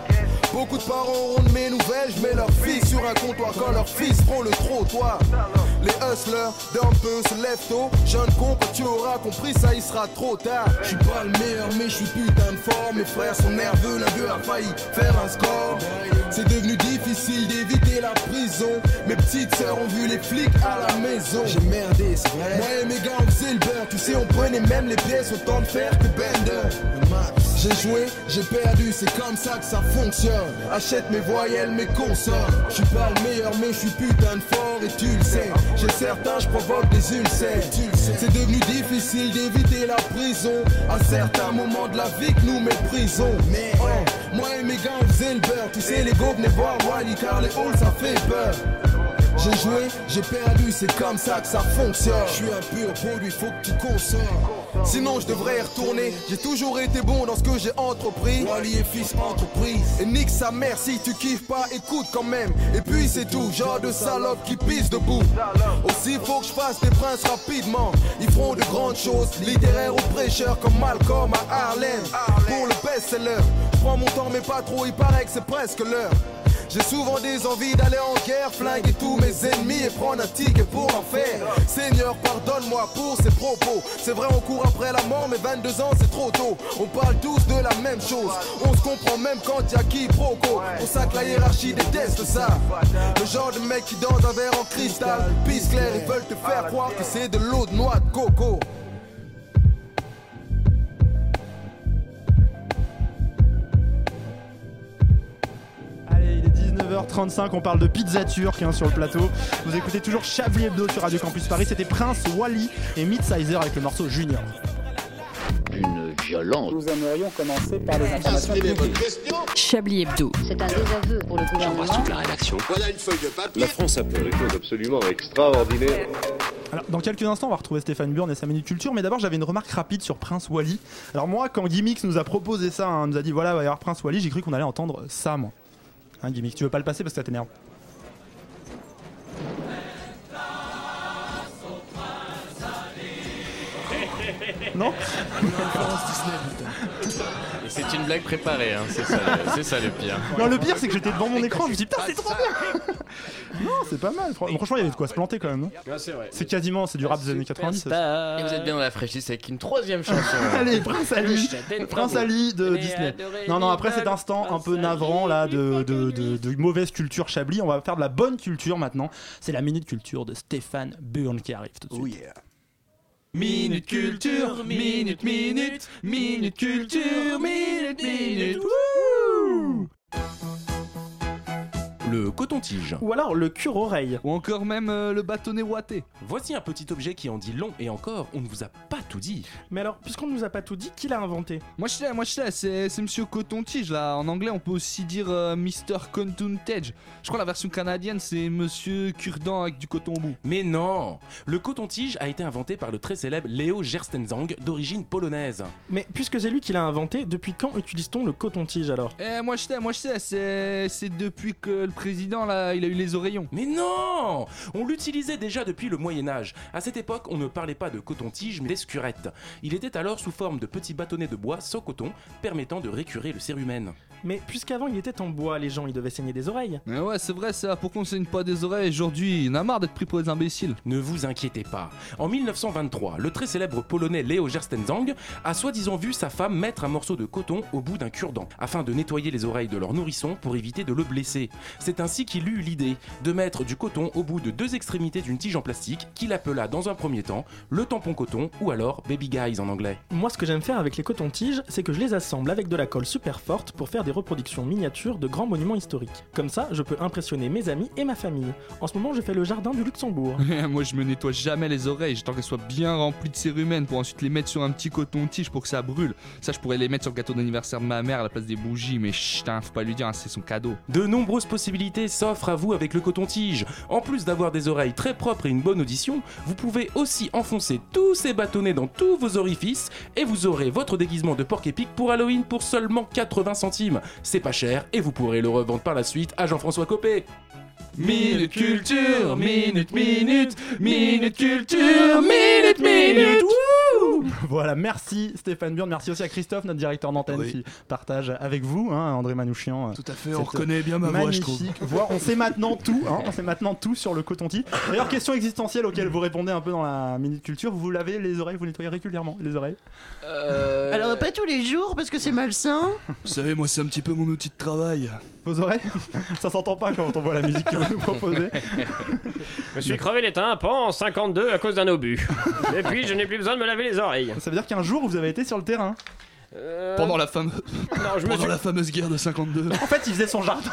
Beaucoup de parents auront de mes nouvelles, je mets leur fils sur un comptoir quand leurs fils feront le trottoir. Les hustlers d'un peu se lèvent tôt. Jeune con, quand tu auras compris ça, il sera trop tard. Je suis pas le meilleur, mais je suis putain de fort. Mes frères sont nerveux, l'un d'eux a failli faire un score. C'est devenu difficile d'éviter la prison. Mes petites sœurs ont vu les flics à la maison. J'ai merdé, c'est vrai. Moi et mes gars, on faisait le. Tu sais, on prenait même les pièces autant de fer que Bender. J'ai joué, j'ai perdu, c'est comme ça que ça fonctionne. Achète mes voyelles, mes consorts. Je suis pas le meilleur, mais je suis putain de fort et tu le sais. J'ai certains, je provoque des ulcères. C'est devenu difficile d'éviter la prison. À certains moments de la vie que nous méprisons. Mais oh, moi et mes gars, on faisait le beurre. Tu sais, les gars, venez voir Wally car les halls, ça fait peur. J'ai joué, j'ai perdu, c'est comme ça que ça fonctionne. Je suis un pur produit, faut que tu consommes. Sinon, je devrais retourner. J'ai toujours été bon dans ce que j'ai entrepris. Wally fils entreprise. Et nique sa mère, si tu kiffes pas, écoute quand même. Et puis c'est tout, genre de salope qui pisse debout. Aussi, faut que je fasse des princes rapidement. Ils feront de grandes choses, littéraires ou prêcheurs comme Malcolm à Harlem. Pour le best-seller, je prends mon temps, mais pas trop, il paraît que c'est presque l'heure. J'ai souvent des envies d'aller en guerre, flinguer tous mes ennemis et prendre un ticket pour l'enfer. Seigneur, pardonne-moi pour ces propos. C'est vrai, on court après la mort, mais 22 ans c'est trop tôt. On parle tous de la même chose. On se comprend même quand y a quiproquo. Pour ça que la hiérarchie déteste ça. Le genre de mec qui danse un verre en cristal, pisse clair, ils veulent te faire croire que c'est de l'eau de noix de coco. Il est 19h35, on parle de pizza turque hein, sur le plateau. Vous écoutez toujours Chablis Hebdo sur Radio Campus Paris. C'était Prince, Wally et Midsizer avec le morceau Junior. Une violence. Nous aimerions commencer par les informations publiques. Chablis Hebdo. C'est un désaveu pour le gouvernement. la rédaction. Voilà une feuille de papier. La France a fait des choses absolument extraordinaires. Alors, dans quelques instants, on va retrouver Stéphane Burn et sa minute culture, mais d'abord, j'avais une remarque rapide sur Prince Wally. Alors, moi, quand Gimmicks nous a proposé ça, hein, nous a dit voilà, il va y avoir Prince Wally, j'ai cru qu'on allait entendre ça, moi. Hein, Gimmicks, tu veux pas le passer parce que ça t'énerve. Non c'est une blague préparée, hein, c'est ça, le- c'est ça le pire. Non, le pire, c'est que j'étais devant mon écran, je me suis dit putain, c'est trop bien Non, c'est pas mal. Fran- Franchement, il y avait de quoi se planter quand même, non c'est quasiment, c'est du rap des années 90. ça. Et vous êtes bien dans la fraîchise avec une troisième chanson. Allez, Prince Ali, Prince Ali de Disney. Non, non, après cet instant un peu navrant là de, de, de- de mauvaise culture Chablis, on va faire de la bonne culture maintenant. C'est la minute culture de Stéphane Burn qui arrive tout de suite. Minute culture, minute, minute, minute culture, minute, minute. wouh Le coton-tige. Ou alors le cure-oreille. Ou encore même euh, le bâtonnet ouaté. Voici un petit objet qui en dit long et encore, on ne vous a pas tout dit. Mais alors, puisqu'on nous a pas tout dit, qui l'a inventé? Moi je sais, moi je sais, c'est c'est Monsieur Coton-Tige là. En anglais, on peut aussi dire euh, Mr. Coton-Tige. Je crois la version canadienne, c'est Monsieur Cure-dent avec du coton au bout. Mais non Le coton-tige a été inventé par le très célèbre Léo Gerstenzang, d'origine polonaise. Mais puisque c'est lui qui l'a inventé, depuis quand utilise-t-on le coton-tige alors? Eh, moi je sais, moi je sais, c'est c'est depuis que le président il a eu les oreillons. Mais non On l'utilisait déjà depuis le Moyen Âge. À cette époque, on ne parlait pas de coton-tige, mais d'escurette. Il était alors sous forme de petits bâtonnets de bois sans coton, permettant de récurer le cérumen. Mais puisqu'avant il était en bois, les gens ils devaient saigner des oreilles. Mais ouais, c'est vrai ça, pourquoi on saigne pas des oreilles aujourd'hui? Il en a marre d'être pris pour des imbéciles. Ne vous inquiétez pas. En 1923, le très célèbre polonais Léo Gerstenzang a soi-disant vu sa femme mettre un morceau de coton au bout d'un cure-dent afin de nettoyer les oreilles de leur nourrisson pour éviter de le blesser. C'est ainsi qu'il eut l'idée de mettre du coton au bout de deux extrémités d'une tige en plastique qu'il appela dans un premier temps le tampon coton ou alors baby guys en anglais. Moi ce que j'aime faire avec les cotons-tiges, c'est que je les assemble avec de la colle super forte pour faire des reproductions miniatures de grands monuments historiques. Comme ça, je peux impressionner mes amis et ma famille. En ce moment, je fais le jardin du Luxembourg. moi je me nettoie jamais les oreilles, j'attends qu'elles soient bien remplies de cérumen pour ensuite les mettre sur un petit coton-tige pour que ça brûle. Ça je pourrais les mettre sur le gâteau d'anniversaire de ma mère à la place des bougies, mais chut, hein, faut pas lui dire, hein, c'est son cadeau. De nombreuses possibilités s'offrent à vous avec le coton-tige. En plus d'avoir des oreilles très propres et une bonne audition, vous pouvez aussi enfoncer tous ces bâtonnets dans tous vos orifices et vous aurez votre déguisement de porc-épic pour Halloween pour seulement 80 centimes. C'est pas cher et vous pourrez le revendre par la suite à Jean-François Copé. Minute culture, minute, minute, minute culture, minute, minute. voilà, merci Stéphane Burn, merci aussi à Christophe, notre directeur d'antenne, Oui. qui partage avec vous, hein, André Manouchian. Tout à fait, on reconnaît bien ma voix, je trouve. Voix. On sait maintenant tout, hein, on sait maintenant tout sur le coton-tige. D'ailleurs, question existentielle auquel vous répondez un peu dans la minute culture, vous lavez les oreilles, vous nettoyez régulièrement les oreilles? Euh, Alors, pas tous les jours parce que c'est malsain. Vous savez, moi c'est un petit peu mon outil de travail. Vos oreilles Ça s'entend pas quand on voit la musique que vous nous proposez. Je me suis crevé les tympans en 52 à cause d'un obus. Et puis je n'ai plus besoin de me laver les oreilles. Ça veut dire qu'un jour vous avez été sur le terrain Euh, Pendant la fameuse, Non, je me pendant suis... la fameuse guerre de 52. En fait, il faisait son jardin.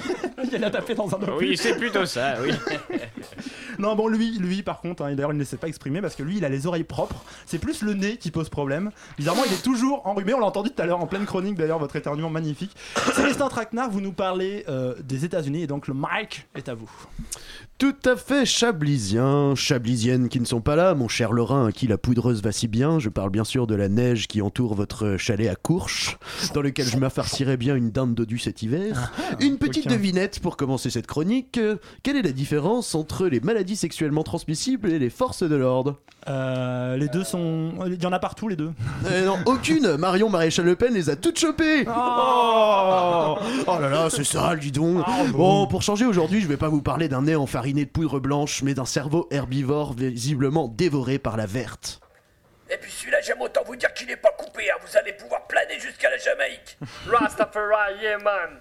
il a tapé dans un obus. Oui, c'est plutôt ça, oui. Non, bon, lui, lui par contre, hein, d'ailleurs, il ne laissait pas exprimer parce que lui, il a les oreilles propres. C'est plus le nez qui pose problème. Bizarrement, il est toujours enrhumé. On l'a entendu tout à l'heure en pleine chronique, d'ailleurs, votre éternuement magnifique. Célestin Traquenard, vous nous parlez euh, des États-Unis et donc le mic est à vous. Tout à fait chablisiens, chablisiennes qui ne sont pas là, mon cher Lorrain à qui la poudreuse va si bien. Je parle bien sûr de la neige qui entoure votre chalet à Courche, dans lequel je m'affarcirais bien une dinde dodue cet hiver. une petite devinette pour commencer cette chronique. Euh, Quelle est la différence entre les maladies sexuellement transmissibles et les forces de l'ordre? Euh, les deux sont. Il y en a partout, les deux. Eh non, aucune Marion Maréchal Le Pen les a toutes chopées Oh Oh là là, c'est sale, dis donc Bon, pour changer aujourd'hui, je vais pas vous parler d'un nez enfariné de poudre blanche, mais d'un cerveau herbivore visiblement dévoré par la verte. Et puis celui-là, j'aime autant vous dire qu'il n'est pas coupé, hein. vous allez pouvoir planer jusqu'à la Jamaïque. Rastafari, yeah man.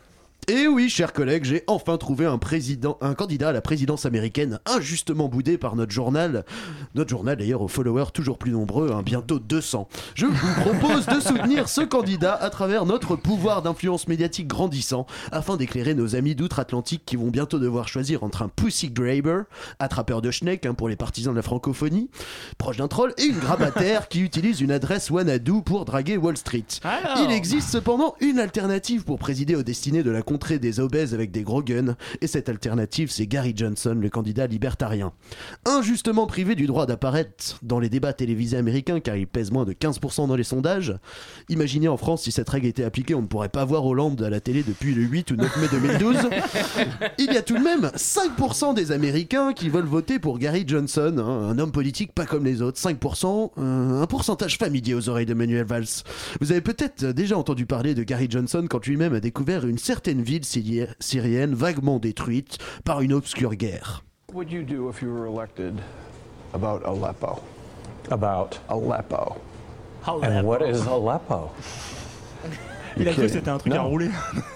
Et oui, chers collègues, j'ai enfin trouvé un président, un candidat à la présidence américaine injustement boudé par notre journal. Notre journal d'ailleurs aux followers toujours plus nombreux, hein, bientôt 200. Je vous propose de soutenir ce candidat à travers notre pouvoir d'influence médiatique grandissant afin d'éclairer nos amis d'outre-Atlantique qui vont bientôt devoir choisir entre un pussy graber, attrapeur de schneck hein, pour les partisans de la francophonie, proche d'un troll, et une grabataire qui utilise une adresse Wanadu pour draguer Wall Street. Il existe cependant une alternative pour présider aux destinées de la contrée des obèses avec des gros guns, et cette alternative c'est Gary Johnson, le candidat libertarien. Injustement privé du droit d'apparaître dans les débats télévisés américains car il pèse moins de 15% dans les sondages, imaginez en France si cette règle était appliquée, on ne pourrait pas voir Hollande à la télé depuis le 8 ou 9 mai 2012. Il y a tout de même 5% des Américains qui veulent voter pour Gary Johnson, hein, un homme politique pas comme les autres. 5%, euh, un pourcentage familier aux oreilles de Manuel Valls. Vous avez peut-être déjà entendu parler de Gary Johnson quand lui-même a découvert une certaine ville syri- syrienne vaguement détruite par une obscure guerre. What would you do if you were elected about Aleppo? About Aleppo. And what is Aleppo? Il a cru que c'était un truc à rouler.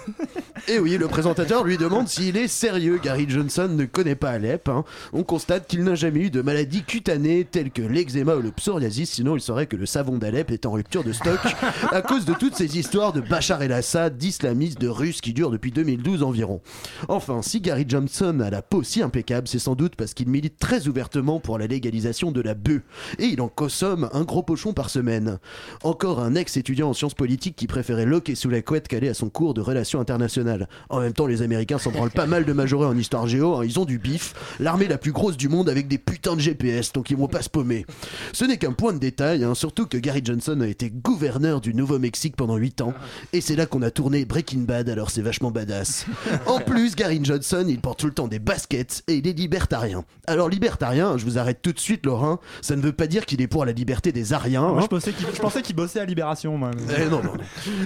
Et oui, le présentateur lui demande s'il est sérieux. Gary Johnson ne connaît pas Alep. hein. On constate qu'il n'a jamais eu de maladie cutanée telles que l'eczéma ou le psoriasis, sinon il saurait que le savon d'Alep est en rupture de stock à cause de toutes ces histoires de Bachar el-Assad, d'islamistes, de Russes qui durent depuis 2012 environ. Enfin, si Gary Johnson a la peau si impeccable, c'est sans doute parce qu'il milite très ouvertement pour la légalisation de la bœuf. Et il en consomme un gros pochon par semaine. Encore un ex-étudiant en sciences politiques qui préférait loquer sous la couette qu'aller à son cours de relations internationales. En même temps, les Américains s'en branlent pas mal de majorés en histoire géo, hein, ils ont du bif. L'armée la plus grosse du monde avec des putains de GPS, donc ils vont pas se paumer. Ce n'est qu'un point de détail, hein, surtout que Gary Johnson a été gouverneur du Nouveau-Mexique pendant 8 ans, et c'est là qu'on a tourné Breaking Bad, alors c'est vachement badass. En plus, Gary Johnson, il porte tout le temps des baskets et il est libertarien. Alors libertarien, je vous arrête tout de suite, Laurent, ça ne veut pas dire qu'il est pour la liberté des Ariens. Moi, hein. je pensais qu'il bossait à Libération, moi. Eh non, non.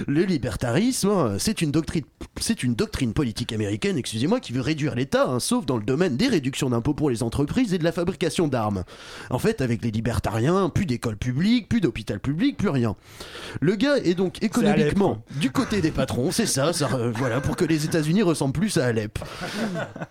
Le libertarisme, c'est une doctrine, c'est une doctrine politique américaine, excusez-moi, qui veut réduire l'État, hein, sauf dans le domaine des réductions d'impôts pour les entreprises et de la fabrication d'armes. En fait, avec les libertariens, plus d'école publique, plus d'hôpital public, plus rien. Le gars est donc économiquement du côté des patrons, c'est ça, ça euh, voilà, pour que les États-Unis ressemblent plus à Alep.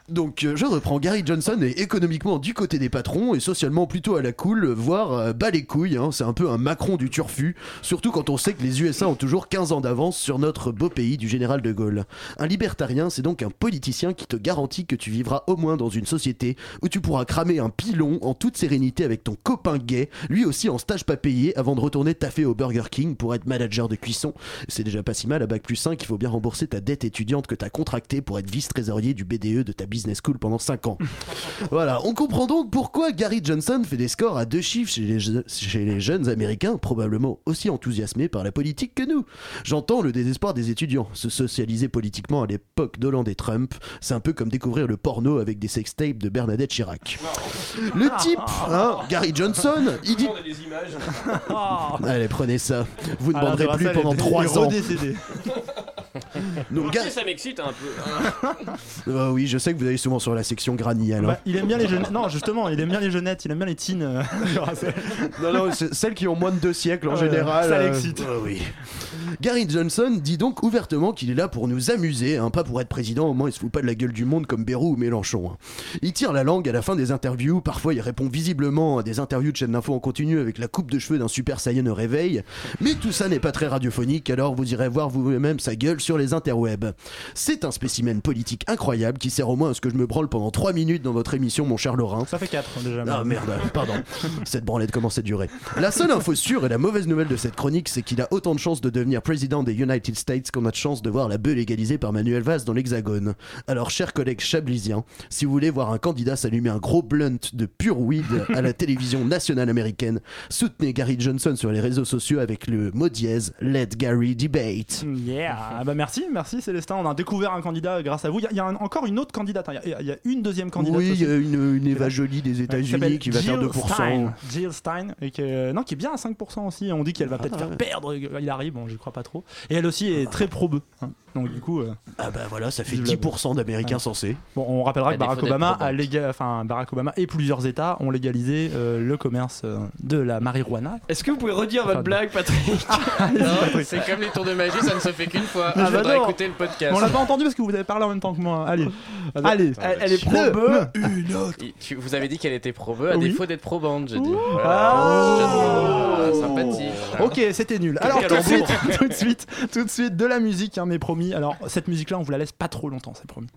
Donc, euh, je reprends, Gary Johnson est économiquement du côté des patrons et socialement plutôt à la cool, voire euh, bas les couilles, hein, c'est un peu un Macron du turfu, surtout quand on sait que les USA ont toujours 15 ans d'avance sur notre beau pays du général de Gaulle. Un libertarien, c'est donc un politicien qui te garantit que tu vivras au moins dans une société où tu pourras cramer un pilon en toute sérénité avec ton copain gay, lui aussi en stage pas payé, avant de retourner taffer au Burger King pour être manager de cuisson. C'est déjà pas si mal, à Bac plus 5, il faut bien rembourser ta dette étudiante que t'as contractée pour être vice-trésorier du BDE de ta business school pendant 5 ans. voilà, on comprend donc pourquoi Gary Johnson fait des scores à deux chiffres chez les, je- chez les jeunes américains, probablement aussi enthousiasmés par la politique que nous. J'entends le désespoir des étudiants. Se socialiser politiquement à l'époque d'Hollande et Trump, c'est un peu comme découvrir le porno avec des sextapes de Bernadette Chirac. Le type, hein, Gary Johnson, il dit. Allez, prenez ça. Vous ne Alain banderez plus pendant est- 3 est ans. Donc, ça m'excite un peu. Euh, oui, je sais que vous allez souvent sur la section Granny alors. Bah, il aime bien les jeunettes. Non, justement, il aime bien les jeunettes, il aime bien les teens. euh. Non, non, c'est celles qui ont moins de deux siècles en Ouais, général. ça euh, l'excite. ouais, oui. Gary Johnson dit donc ouvertement qu'il est là pour nous amuser, hein, pas pour être président, au moins il se fout pas de la gueule du monde comme Bérou ou Mélenchon. hein. Il tire la langue à la fin des interviews, parfois il répond visiblement à des interviews de chaîne d'info en continu avec la coupe de cheveux d'un super saiyan au réveil, mais tout ça n'est pas très radiophonique, alors vous irez voir vous-même sa gueule sur les interwebs. C'est un spécimen politique incroyable qui sert au moins à ce que je me branle pendant 3 minutes dans votre émission, mon cher Laurent. Ça fait 4 déjà. Ah merde, pardon. Cette branlette commence à durer. La seule info sûre et la mauvaise nouvelle de cette chronique, c'est qu'il a autant de chances de devenir président des United States qu'on a de chances de voir la bœuf légalisée par Manuel Valls dans l'Hexagone. Alors, chers collègues chablisiens, si vous voulez voir un candidat s'allumer un gros blunt de pure weed à la télévision nationale américaine, soutenez Gary Johnson sur les réseaux sociaux avec le mot dièse Let Gary Debate. Yeah, Ah bah merci, merci Célestin. On a découvert un candidat grâce à vous. Il y a, il y a un- encore une autre candidate. hein. Il y a, il y a une deuxième candidate. Oui, il aussi. y a une, une Eva Jolie des qui États-Unis s'appelle qui va faire Jill 2%. Stein. Jill Stein, et que, non, qui est bien à 5% aussi. On dit qu'elle va peut-être Ah, faire ouais. perdre Hillary. Bon, j'y crois pas trop. Et elle aussi est très pro-bœuf. hein. Donc, du coup. euh, Ah bah voilà, ça fait vive la 10% d'Américains Ouais. sensés. Bon, on rappellera À que Barack Obama, a léga- enfin, Barack Obama et plusieurs États ont légalisé euh, le commerce euh, de la marijuana. Est-ce que vous pouvez redire votre Enfin, blague, Patrick Non, c'est comme les tours de magie, ça ne se fait qu'une fois. Ah bah écouter le podcast. On l'a pas entendu parce que vous avez parlé en même temps que moi. Allez, allez. Elle, elle est pro-bœuf. Une autre. Il- tu- vous avez dit qu'elle était pro-bœuf à Oui. défaut d'être pro-bande, j'ai dit. Ah. Voilà. sympathique. Ok, c'était nul. Alors tout de, suite, tout de suite, tout de suite, de la musique, hein, mais promis. Alors cette musique-là, on vous la laisse pas trop longtemps, c'est promis.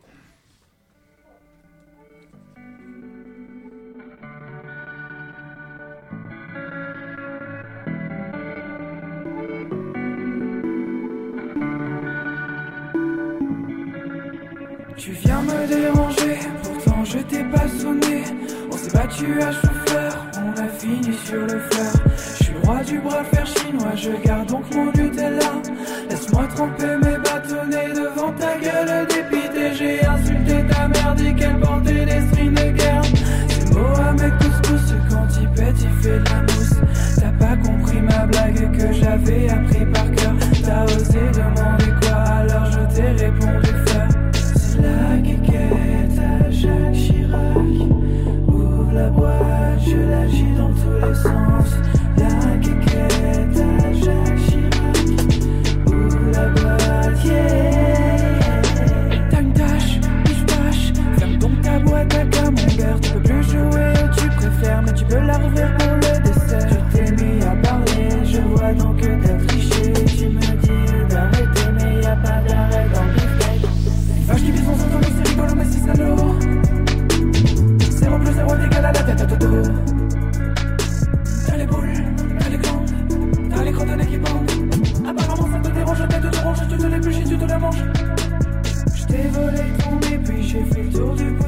Tu viens me déranger, pourtant je t'ai pas sonné. On s'est battu à chauffeur, on a fini sur le fleur. Je suis roi du bras fer chinois, je garde donc mon Nutella. Laisse-moi tremper mes ta gueule dépitée. J'ai insulté ta mère, dit qu'elle portait des strings de guerre. C'est Mohamed Couscous, quand il pète, il fait de la mousse. T'as pas compris ma blague que j'avais appris par cœur. T'as osé demander te fermes, tu peux la rouvrir pour le dessert. Je t'ai mis à parler, je vois donc que t'as triché. Tu me dis d'arrêter, mais y a pas d'arrêt dans le fait. Vache qui bifon sans tomber, c'est rigolo, mais si c'est salaud. 0 plus 0 égale à la tête à Toto. T'as les boules, t'as les glandes, t'as les qui pendent. Apparemment, ça te dérange, tête de orange, tu te l'épluches et tu te la manges. Je t'ai volé ton nez, puis j'ai fait le tour du.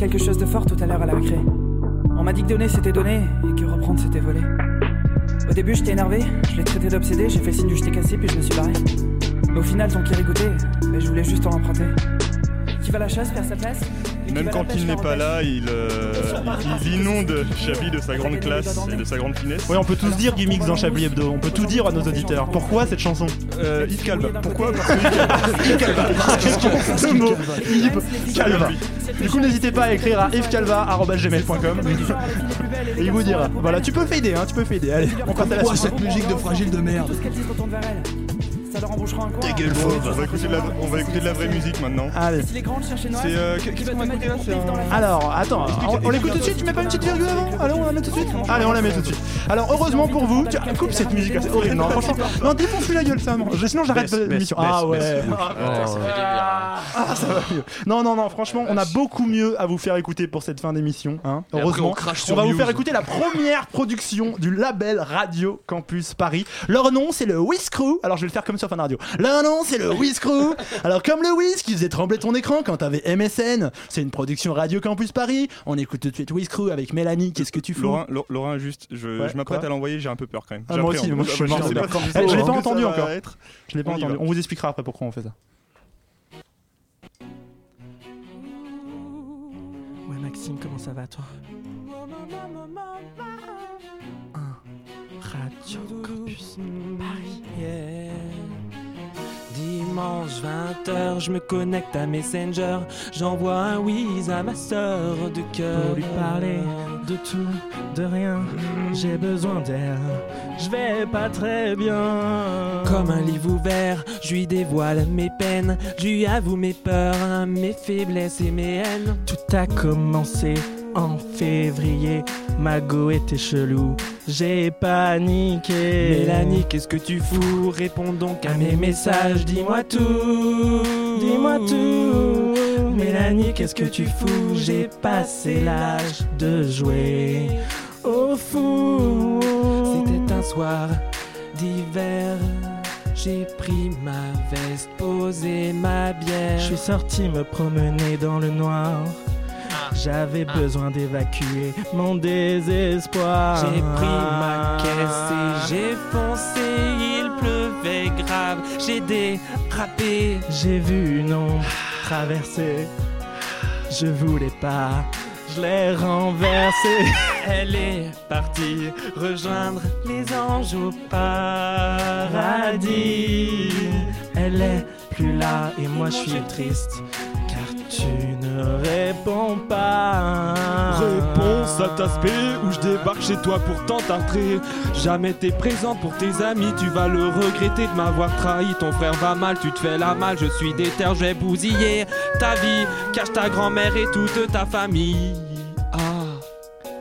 Quelque chose de fort tout à l'heure à la récré. On m'a dit que donner c'était donner et que reprendre c'était voler. Au début, j'étais énervé, je l'ai traité d'obsédé, j'ai fait signe du j'étais cassé puis je me suis barré. Mais au final, ton qui goûté, mais je voulais juste en emprunter. Qui va la chasse perd sa place? Même quand il n'est pas là, il, euh, il, il inonde Chablis de sa grande classe et de sa grande finesse. Oui, on peut tous dire gimmicks dans Chablis Hebdo, on peut tout dire à nos auditeurs. Pourquoi cette chanson Euh, Yves Calva. Pourquoi? Parce que Yves Calva. Ce mot, Yves Calva. Du coup, n'hésitez pas à écrire à yvescalva.gmail.com et il vous dira. Voilà, tu peux fader, hein, tu peux fader. Allez, on passe à la Pourquoi suite. cette musique de fragile de merde? Embauchera un coin. Ta gueule, Bon, fauve. on va écouter de la, on va écouter de la vraie musique maintenant. Allez. Si les grandes cherchent noires, C'est euh, qu'est-ce qu'on va écouter là des C'est. Alors, attends, on, on l'écoute tout de suite, tu mets pas une petite virgule avant Allez, on la met tout de suite Allez, on la met tout de suite. Alors, heureusement pour vous, tu coupe cette musique, c'est horrible. Non, franchement, non, défonce-lui la gueule, ça, non. Je- Sinon, j'arrête l'émission. Ah ouais. Ah, ça bien. Ah, ça va mieux. Non, non, non, franchement, on a beaucoup mieux à vous faire écouter pour cette fin d'émission. Hein, heureusement, on crache on sur va vous faire écouter la première production du label Radio Campus Paris. Leur nom, c'est le Whiz Crew. Alors, je vais le faire comme sur Fun Radio. Leur nom, c'est le Whiz Crew. Alors, comme le Whiz qui faisait trembler ton écran quand t'avais MSN, c'est une production Radio Campus Paris. On écoute tout de suite Whiz Crew avec Mélanie. Qu'est-ce que tu fous Laurent, Lau- Laurent, juste, je, Ouais, je m'apprête à l'envoyer, j'ai un peu peur quand même. Ah, moi aussi, moi je suis Ah, mort je pas Eh, Je l'ai pas ça entendu encore. être. Je l'ai pas On entendu. On vous expliquera après pourquoi on fait ça. Ouais Maxime, comment ça va toi Un Radio Campus Paris. Dimanche 20h, je me connecte à Messenger. J'envoie un whiz à ma sœur de cœur. Pour lui parler de tout, de rien. J'ai besoin d'air. Je vais pas très bien. Comme un livre ouvert, je lui dévoile mes peines. Je lui avoue mes peurs, mes faiblesses et mes haines. Tout a commencé en février. Mago était chelou. J'ai paniqué. Mélanie, qu'est-ce que tu fous? Réponds donc à mes messages. Dis-moi tout. Dis-moi tout. Mélanie, qu'est-ce que tu fous? J'ai passé l'âge de jouer au fou. C'était un soir d'hiver. J'ai pris ma veste, posé ma bière. Je suis sorti me promener dans le noir. J'avais besoin d'évacuer mon désespoir. J'ai pris ma caisse et j'ai foncé. Il pleuvait grave. J'ai dérapé. J'ai vu une ombre traverser. Je voulais pas. Je l'ai renversée. Elle est partie rejoindre les anges au paradis. Elle est plus là et moi je suis triste. Car tu ne réponds pas. Réponse à ta spé où je débarque chez toi pour t'entrer. Jamais t'es présente pour tes amis, tu vas le regretter de m'avoir trahi. Ton frère va mal, tu te fais la malle, je suis déter, je vais bousiller ta vie. Cache ta grand-mère et toute ta famille. Ah,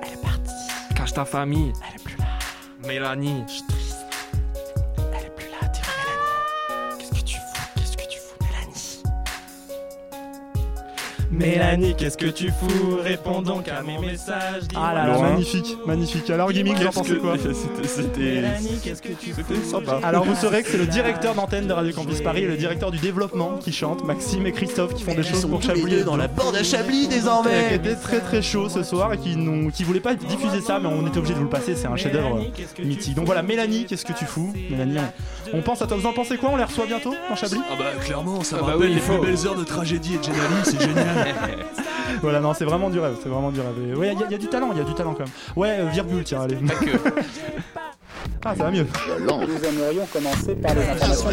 elle est partie. Cache ta famille. Elle est plus là. Mélanie. Je Mélanie, qu'est-ce que tu fous Réponds donc à mes messages. Ah là là, Laurent. magnifique, magnifique. Alors, Gimmick, vous en Qu'est-ce pensez que- quoi C'était. C'était. Mélanie, qu'est-ce que tu C'était fous sympa. Alors vous saurez que c'est le directeur d'antenne de Radio Campus Paris et le directeur du développement qui chante, Maxime et Christophe qui font des Ils choses sont pour Chablis. dans la bande à Chablis qui désormais. était très très chaud ce soir et qui, n'ont- qui voulaient pas diffuser ça mais on était obligé de vous le passer, c'est un chef-d'œuvre mythique. Donc voilà, Mélanie, qu'est-ce que tu fous Mélanie, on, pense à toi, vous en pensez quoi On les reçoit bientôt dans Chablis Ah bah clairement, ça Ah me bah rappelle oui, il les plus belles heures de tragédie et de c'est génial. Voilà, non, c'est vraiment du rêve, c'est vraiment du rêve. Et Ouais, il y, a- y a du talent, il y a du talent quand même. Ouais, euh, virgule, tiens, allez. ah, ça va mieux. Nous aimerions commencer par les informations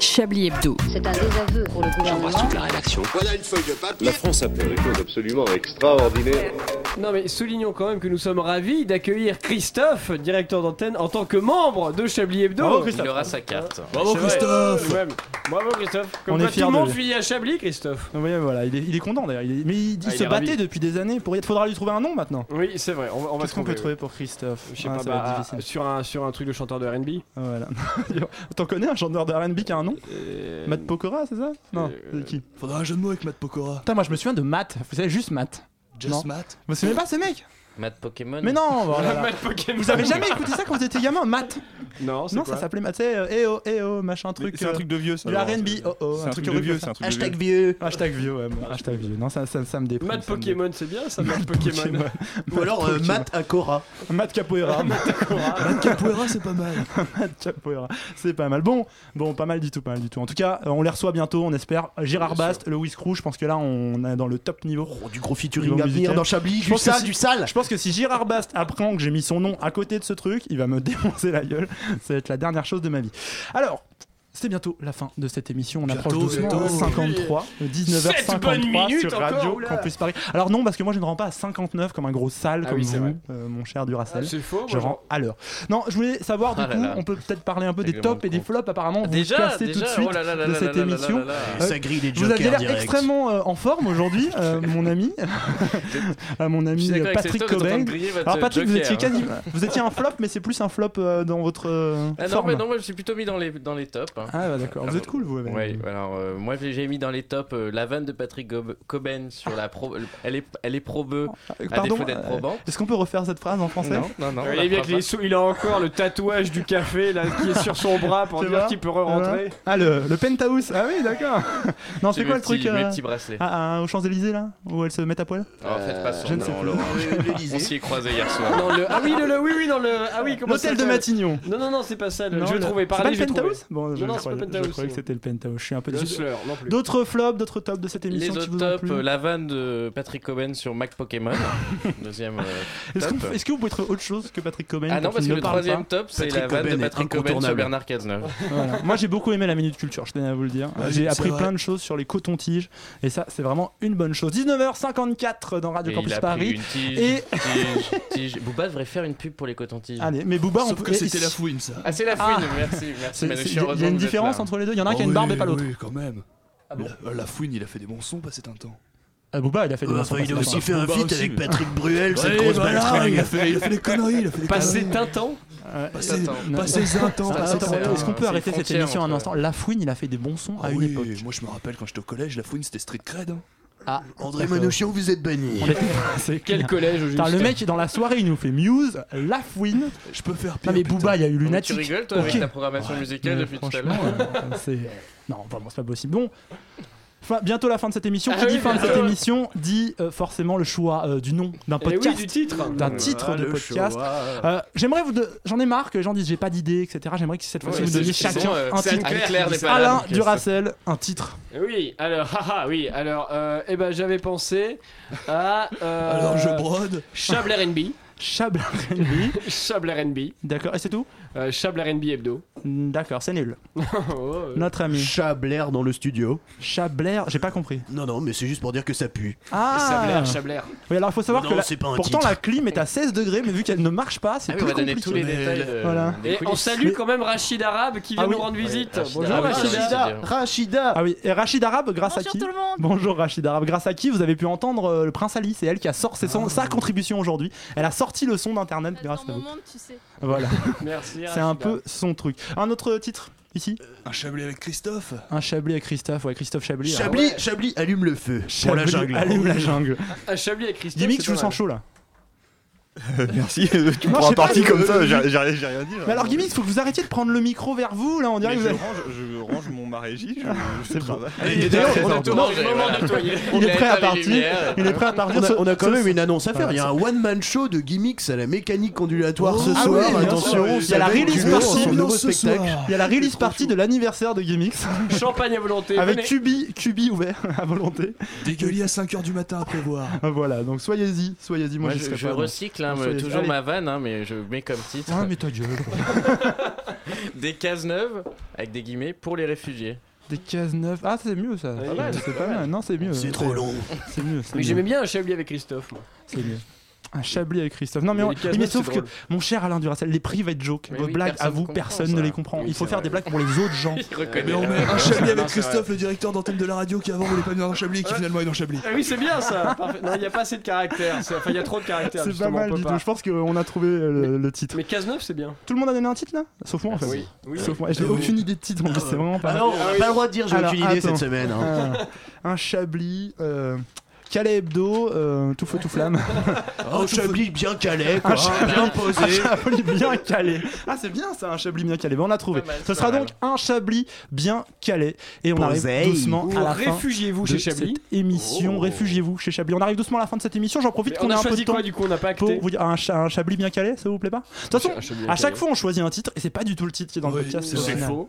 Chablis Hebdo. C'est un désaveu pour le gouvernement. la rédaction. Voilà une feuille de papier. La France a fait des choses absolument extraordinaires. Non mais soulignons quand même que nous sommes ravis d'accueillir Christophe, directeur d'antenne, en tant que membre de Chablis Hebdo. Bravo, Christophe. Il aura sa carte. Bravo. Christophe. Ouais, Bravo Christophe. Comme On quoi, est fiers tout le de monde à Chablis, Christophe. Oui, voilà, il est, il est content d'ailleurs. il est- Mais il, il Ah, il se battait ravi. depuis des années pour être. Faudra lui trouver un nom maintenant. Oui, c'est vrai. On, va- on va Qu'est-ce qu'on peut trouver, pour Christophe? Je sais Ah, pas, ça va être bah, difficile. sur sur un, sur un truc de chanteur de RB. Ah, voilà. T'en connais un chanteur de RB qui a un nom. Euh, Matt Pokora, c'est ça? Non, euh... qui? Faudra un jeu de mots avec Matt Pokora. Putain, moi je me souviens de Matt, vous savez, juste Matt. Just. Matt Vous savez pas ce mec? Matt Pokémon Mais non oh Vous avez jamais écouté ça quand vous étiez gamin Matt Non, ça s'appelait Matt. C'est euh, eh oh, eh oh machin truc. C'est un euh, truc de vieux ça. Du RB, oh oh. Un truc de vieux, c'est un truc de Hashtag vieux. Hashtag vieux, ouais. Hashtag vieux. Non, ça, me déprime. Matt Pokémon, c'est bien ça, Matt Pokémon. Ou alors euh, Matt Acora. Matt Capoeira. Matt Capoeira, c'est pas mal. Matt Capoeira, c'est pas mal. Bon, bon, pas mal du tout, pas mal du tout. En tout cas, euh, on les reçoit bientôt, on espère. Gérard Bast, le Whisk je pense que là, on est dans le top niveau. Oh, du gros featuring à venir dans Chablis, du sale, du sale. Je pense pense que si Girard Bast apprend que j'ai mis son nom à côté de ce truc, il va me défoncer la gueule. Ça va être la dernière chose de ma vie. Alors, c'est bientôt la fin de cette émission. On bientôt, approche doucement bientôt. 53, 19h53 euh, sur Radio encore, Campus Paris. Alors non, parce que moi je ne rends pas à 59 comme un gros sale ah comme oui, vous, euh, mon cher Duracell. Ah, faux, je rends à l'heure. Non, je voulais savoir du ah coup, on peut peut-être parler un peu des tops et des flops. Apparemment, vous déjà, tout de suite de cette émission. Ça grille des Vous avez l'air extrêmement euh, en forme aujourd'hui, mon ami, mon ami Patrick Cobain. Alors Patrick, vous étiez hein. quasi, vous étiez un flop, mais c'est plus un flop dans votre. Ah non, mais non, moi je suis plutôt mis dans les dans les tops. Ah, bah, d'accord. Vous êtes cool, vous, avec alors, euh, moi, j'ai mis dans les tops euh, la vanne de Patrick Coben sur la pro. Elle est, elle est probo euh, pardon est-ce qu'on peut refaire cette phrase en français Non, non, non. Il a encore le tatouage du café là, qui est sur son bras pour dire qu'il peut re-rentrer. Ah, le, le penthouse Ah, oui, d'accord. non, c'est quoi le truc Mes petits bracelets. Ah, ah, aux Champs-Élysées, là Où elles se mettent à poil ah, Je ne sais plus. On s'y est croisé hier soir. Ah oui, le, oui, oui, dans le. Ah de Matignon. Non, non, non, c'est pas ça. je vais trouver. Parler, je vais non, je, crois, pas je, je croyais que c'était le penthouse. Un peu. D'autres flops, d'autres tops de cette émission Les qui vous. Euh, la vanne de Patrick Coben sur Mac Pokémon. deuxième. Euh, est-ce que, vous pouvez être autre chose que Patrick Coben Ah non, parce que le troisième top, c'est la vanne de Patrick Coben sur Bernard Cazeneuve. Moi, j'ai beaucoup aimé la minute culture, je tenais à vous le dire. J'ai appris plein de choses sur les cotons-tiges et ça, c'est vraiment une bonne chose. 19h54 dans Radio Campus Paris. Et. Booba devrait faire une pub pour les cotons-tiges. Allez, mais Booba, on peut... que c'était la fouine ça. Ah, c'est la fouine, ah. merci, merci une différence entre les deux Il y en a un qui a une ah barbe et pas l'autre. La, Fouine, il a fait des monsons passer un temps. Ah, Booba, il a fait des euh, il a aussi fait un feat avec Patrick Bruel, cette grosse baltringue. Il a fait des conneries, il a fait des Passer Tintin Passer un temps. Est-ce qu'on peut arrêter cette émission un instant? La Fouine, il a fait des bons sons ah à une époque. Moi, je me rappelle quand j'étais au collège, La Fouine, c'était street cred. Hein. Ah, André Manouchian, vous êtes banni. C'est Quel collège au juste Le mec, dans la soirée, il nous fait Muse, La Fouine. Je peux faire pire. Mais Booba, il y a eu Lunatic. Tu rigoles, toi, avec ta programmation musicale depuis tout à l'heure euh, Non, vraiment c'est pas possible. Bon, Bientôt la fin de cette émission. Ah qui dit fin de bah cette émission dit euh, forcément le choix euh, du nom d'un eh podcast. Oui, du titre. D'un titre de podcast. Euh, j'aimerais vous. J'en ai marre que les gens disent j'ai pas d'idée, etc. J'aimerais que cette fois-ci ouais, vous donniez chacun un titre. Claire, Claire, Alain Duracel, un titre. Eh oui, alors, haha, ah, oui, alors, eh ben j'avais pensé à. alors je brode. Chabler NB. Chabler NB. Chabler NB. D'accord, et c'est tout? Euh, Chabler NB Hebdo. Mm, d'accord, c'est nul. Notre ami. Chabler dans le studio. Chabler, j'ai pas compris. Non, non, mais c'est juste pour dire que ça pue. Ah Chabler, Oui, alors il faut savoir que pourtant la clim est à 16 degrés, mais vu qu'elle ne marche pas, c'est Ah on va tous les détails. Euh, Et on salue quand même Rachid Arabe qui vient ah nous rendre visite. Bonjour Rachida. Rachida. Ah oui, Rachid Arabe, grâce à qui Bonjour Rachid Arabe, grâce à qui vous avez pu entendre euh, le Prince Ali, c'est elle qui a sorti ah. sa contribution aujourd'hui. Elle a sorti le son d'internet grâce à voilà. Merci. C'est un peu son truc. Un autre titre ici? Un Chablis avec Christophe Un Chablis avec Christophe, ouais, Christophe Chablis. Chablis, ah Chablis, allume le feu. Chablis, pour la jungle. Allume la jungle. Un Chablis avec Christophe. Gimmick, je vous sens chaud là. Merci, tu me prends parti comme ça, j'ai rien dit. Mais hein. alors, Gimmicks, il faut que vous arrêtiez de prendre le micro vers vous, là, on dirait que vous je, range, mon marégie, je, je travaille. Il est prêt à partir, il est prêt à partir. On a quand même une annonce à faire, il y a un one-man show de Gimmicks à la mécanique ondulatoire oh, ah ce soir, attention. Il y a la release party, il y a la release party de l'anniversaire de Gimmicks. Champagne à volonté. Avec Cubi, Cubi ouvert à volonté. Dégueulis à 5h du matin à prévoir. Voilà, donc soyez-y, soyez-y, moi je recycle Hein, toujours ma vanne, hein, mais je mets comme titre. Ah mais ta gueule. des cases neuves, avec des guillemets, pour les réfugiés. Des cases neuves. Ah, c'est mieux ça. C'est pas mal. Non, c'est mieux. C'est trop long. C'est mieux. Mais j'aimais bien un chevalier avec Christophe. C'est mieux. Un Chablis avec Christophe. Non mais, Mais on- mais sauf que drôle. mon cher Alain Duracell, les private jokes, Mais vos oui, blagues à vous, personne ça. ne les comprend. Oui, Il faut faire vrai. des blagues pour les autres gens. Mais on met un Chablis avec Christophe, le directeur d'antenne de la radio qui avant voulait pas venir dans Chablis et qui finalement est dans Chablis. Ah oui, c'est bien ça. Il n'y a pas assez de caractères. Enfin, il y a trop de caractères. C'est pas mal du tout. Je pense qu'on a trouvé euh, le, titre. Mais Cazeneuve, c'est bien. Tout le monde a donné un titre là? Sauf moi en fait. Oui, oui. Sauf moi. J'ai Ah aucune idée de titre c'est vraiment pas Ah mal. non, on n'a pas le droit de dire j'ai aucune idée cette semaine. hein. Un, un Chablis. Calais Hebdo, euh, tout feu tout flamme. Un Chablis bien calé, quoi. Un Chablis bien posé. Un Chablis bien calé. Ah, c'est bien ça, un Chablis bien calé. Bon, on a trouvé. Ce sera donc un Chablis bien calé. Et on arrive doucement Ou à la fin. réfugiez-vous de chez Chablis. Cette émission, Oh. réfugiez-vous chez Chablis. On arrive doucement à la fin de cette émission. J'en profite qu'on a un peu de temps quoi du coup On n'a pas pour acté vous dire un, cha- un Chablis bien calé. Ça vous plaît pas? De toute façon, à chaque calé. fois, on choisit un titre et c'est pas du tout le titre qui est dans le podcast. c'est faux.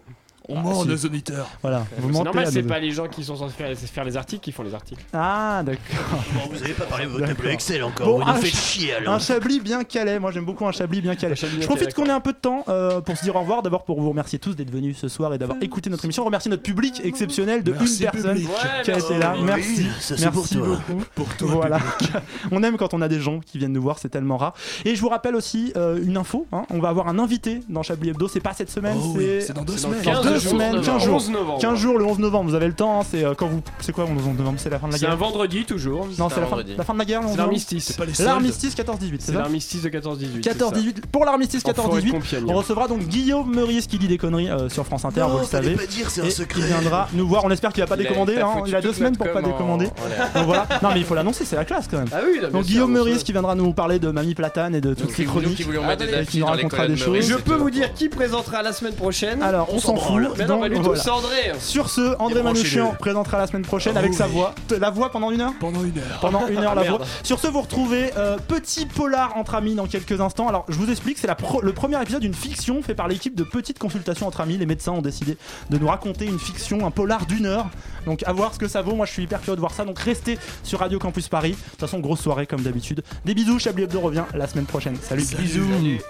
On Ah, ment si. nos auditeurs. Voilà, vous C'est mentez normal, à c'est nos- pas les gens qui sont censés faire, faire les articles qui font les articles. Ah, d'accord. Bon, vous avez pas parlé de votre D'accord. tableau Excel encore. Bon, vous nous un, faites ch- chier alors. un chablis bien calé. Moi, j'aime beaucoup un chablis bien calé. Chablis Je profite calé, qu'on ait un peu de temps euh, pour se dire au revoir. D'abord, pour vous remercier tous d'être venus ce soir et d'avoir écouté notre émission. Remercier notre public exceptionnel de Merci, une personne public. Qui a merci. été là. Oui, Merci. ça, c'est pour Merci toi. beaucoup. Pour toi, Voilà. on aime quand on a des gens qui viennent nous voir, c'est tellement rare. Et je vous rappelle aussi euh, une info. hein. On va avoir un invité dans Chablis Hebdo. C'est pas cette semaine, Oh oui, c'est c'est dans deux C'est dans semaines. 15 deux jours. semaines, 15 jours. 11 novembre. 15 jours le 11 novembre. Vous avez le temps. hein. C'est euh, quand vous. C'est quoi le 11 novembre C'est la fin de la C'est un guerre. vendredi toujours. Non, C'est la fin, vendredi. la fin de la guerre. le 11 C'est l'armistice. L'armistice 14-18, c'est ça l'armistice de 14-18. 14-18 pour l'armistice En forêt de 14-18 Compiègne. on recevra donc Guillaume Meurice qui dit des conneries euh, sur France Inter Non, vous le savez pas dire, c'est un et secret. il viendra nous voir on espère qu'il va pas Il décommander hein. il a deux semaines pour pas en- décommander donc voilà non mais il faut l'annoncer c'est la classe quand même Ah oui, donc Guillaume Meurice qui viendra nous parler de Mamie Platane et de toutes nous chroniques qui Ah, nous dans les racontera des choses. Je peux vous dire qui présentera la semaine prochaine alors on s'en fout Mais non, Donc, pas du tout, voilà. Cendré sur ce André. Manouchian présentera la semaine prochaine Oh avec sa voix la voix pendant une heure Pendant une heure. pendant une heure la Merde. voix. Sur ce, vous retrouvez euh, Petit Polar entre amis dans quelques instants. Alors, je vous explique, c'est la le premier épisode d'une fiction fait par l'équipe de Petite Consultation entre amis. Les médecins ont décidé de nous raconter une fiction, un polar d'une heure. Donc, à voir ce que ça vaut. Moi, je suis hyper curieux de voir ça. Donc, restez sur Radio Campus Paris. De toute façon, grosse soirée comme d'habitude. Des bisous. Chablis Hebdo revient la semaine prochaine. Salut. Salut. Bisous. Salut.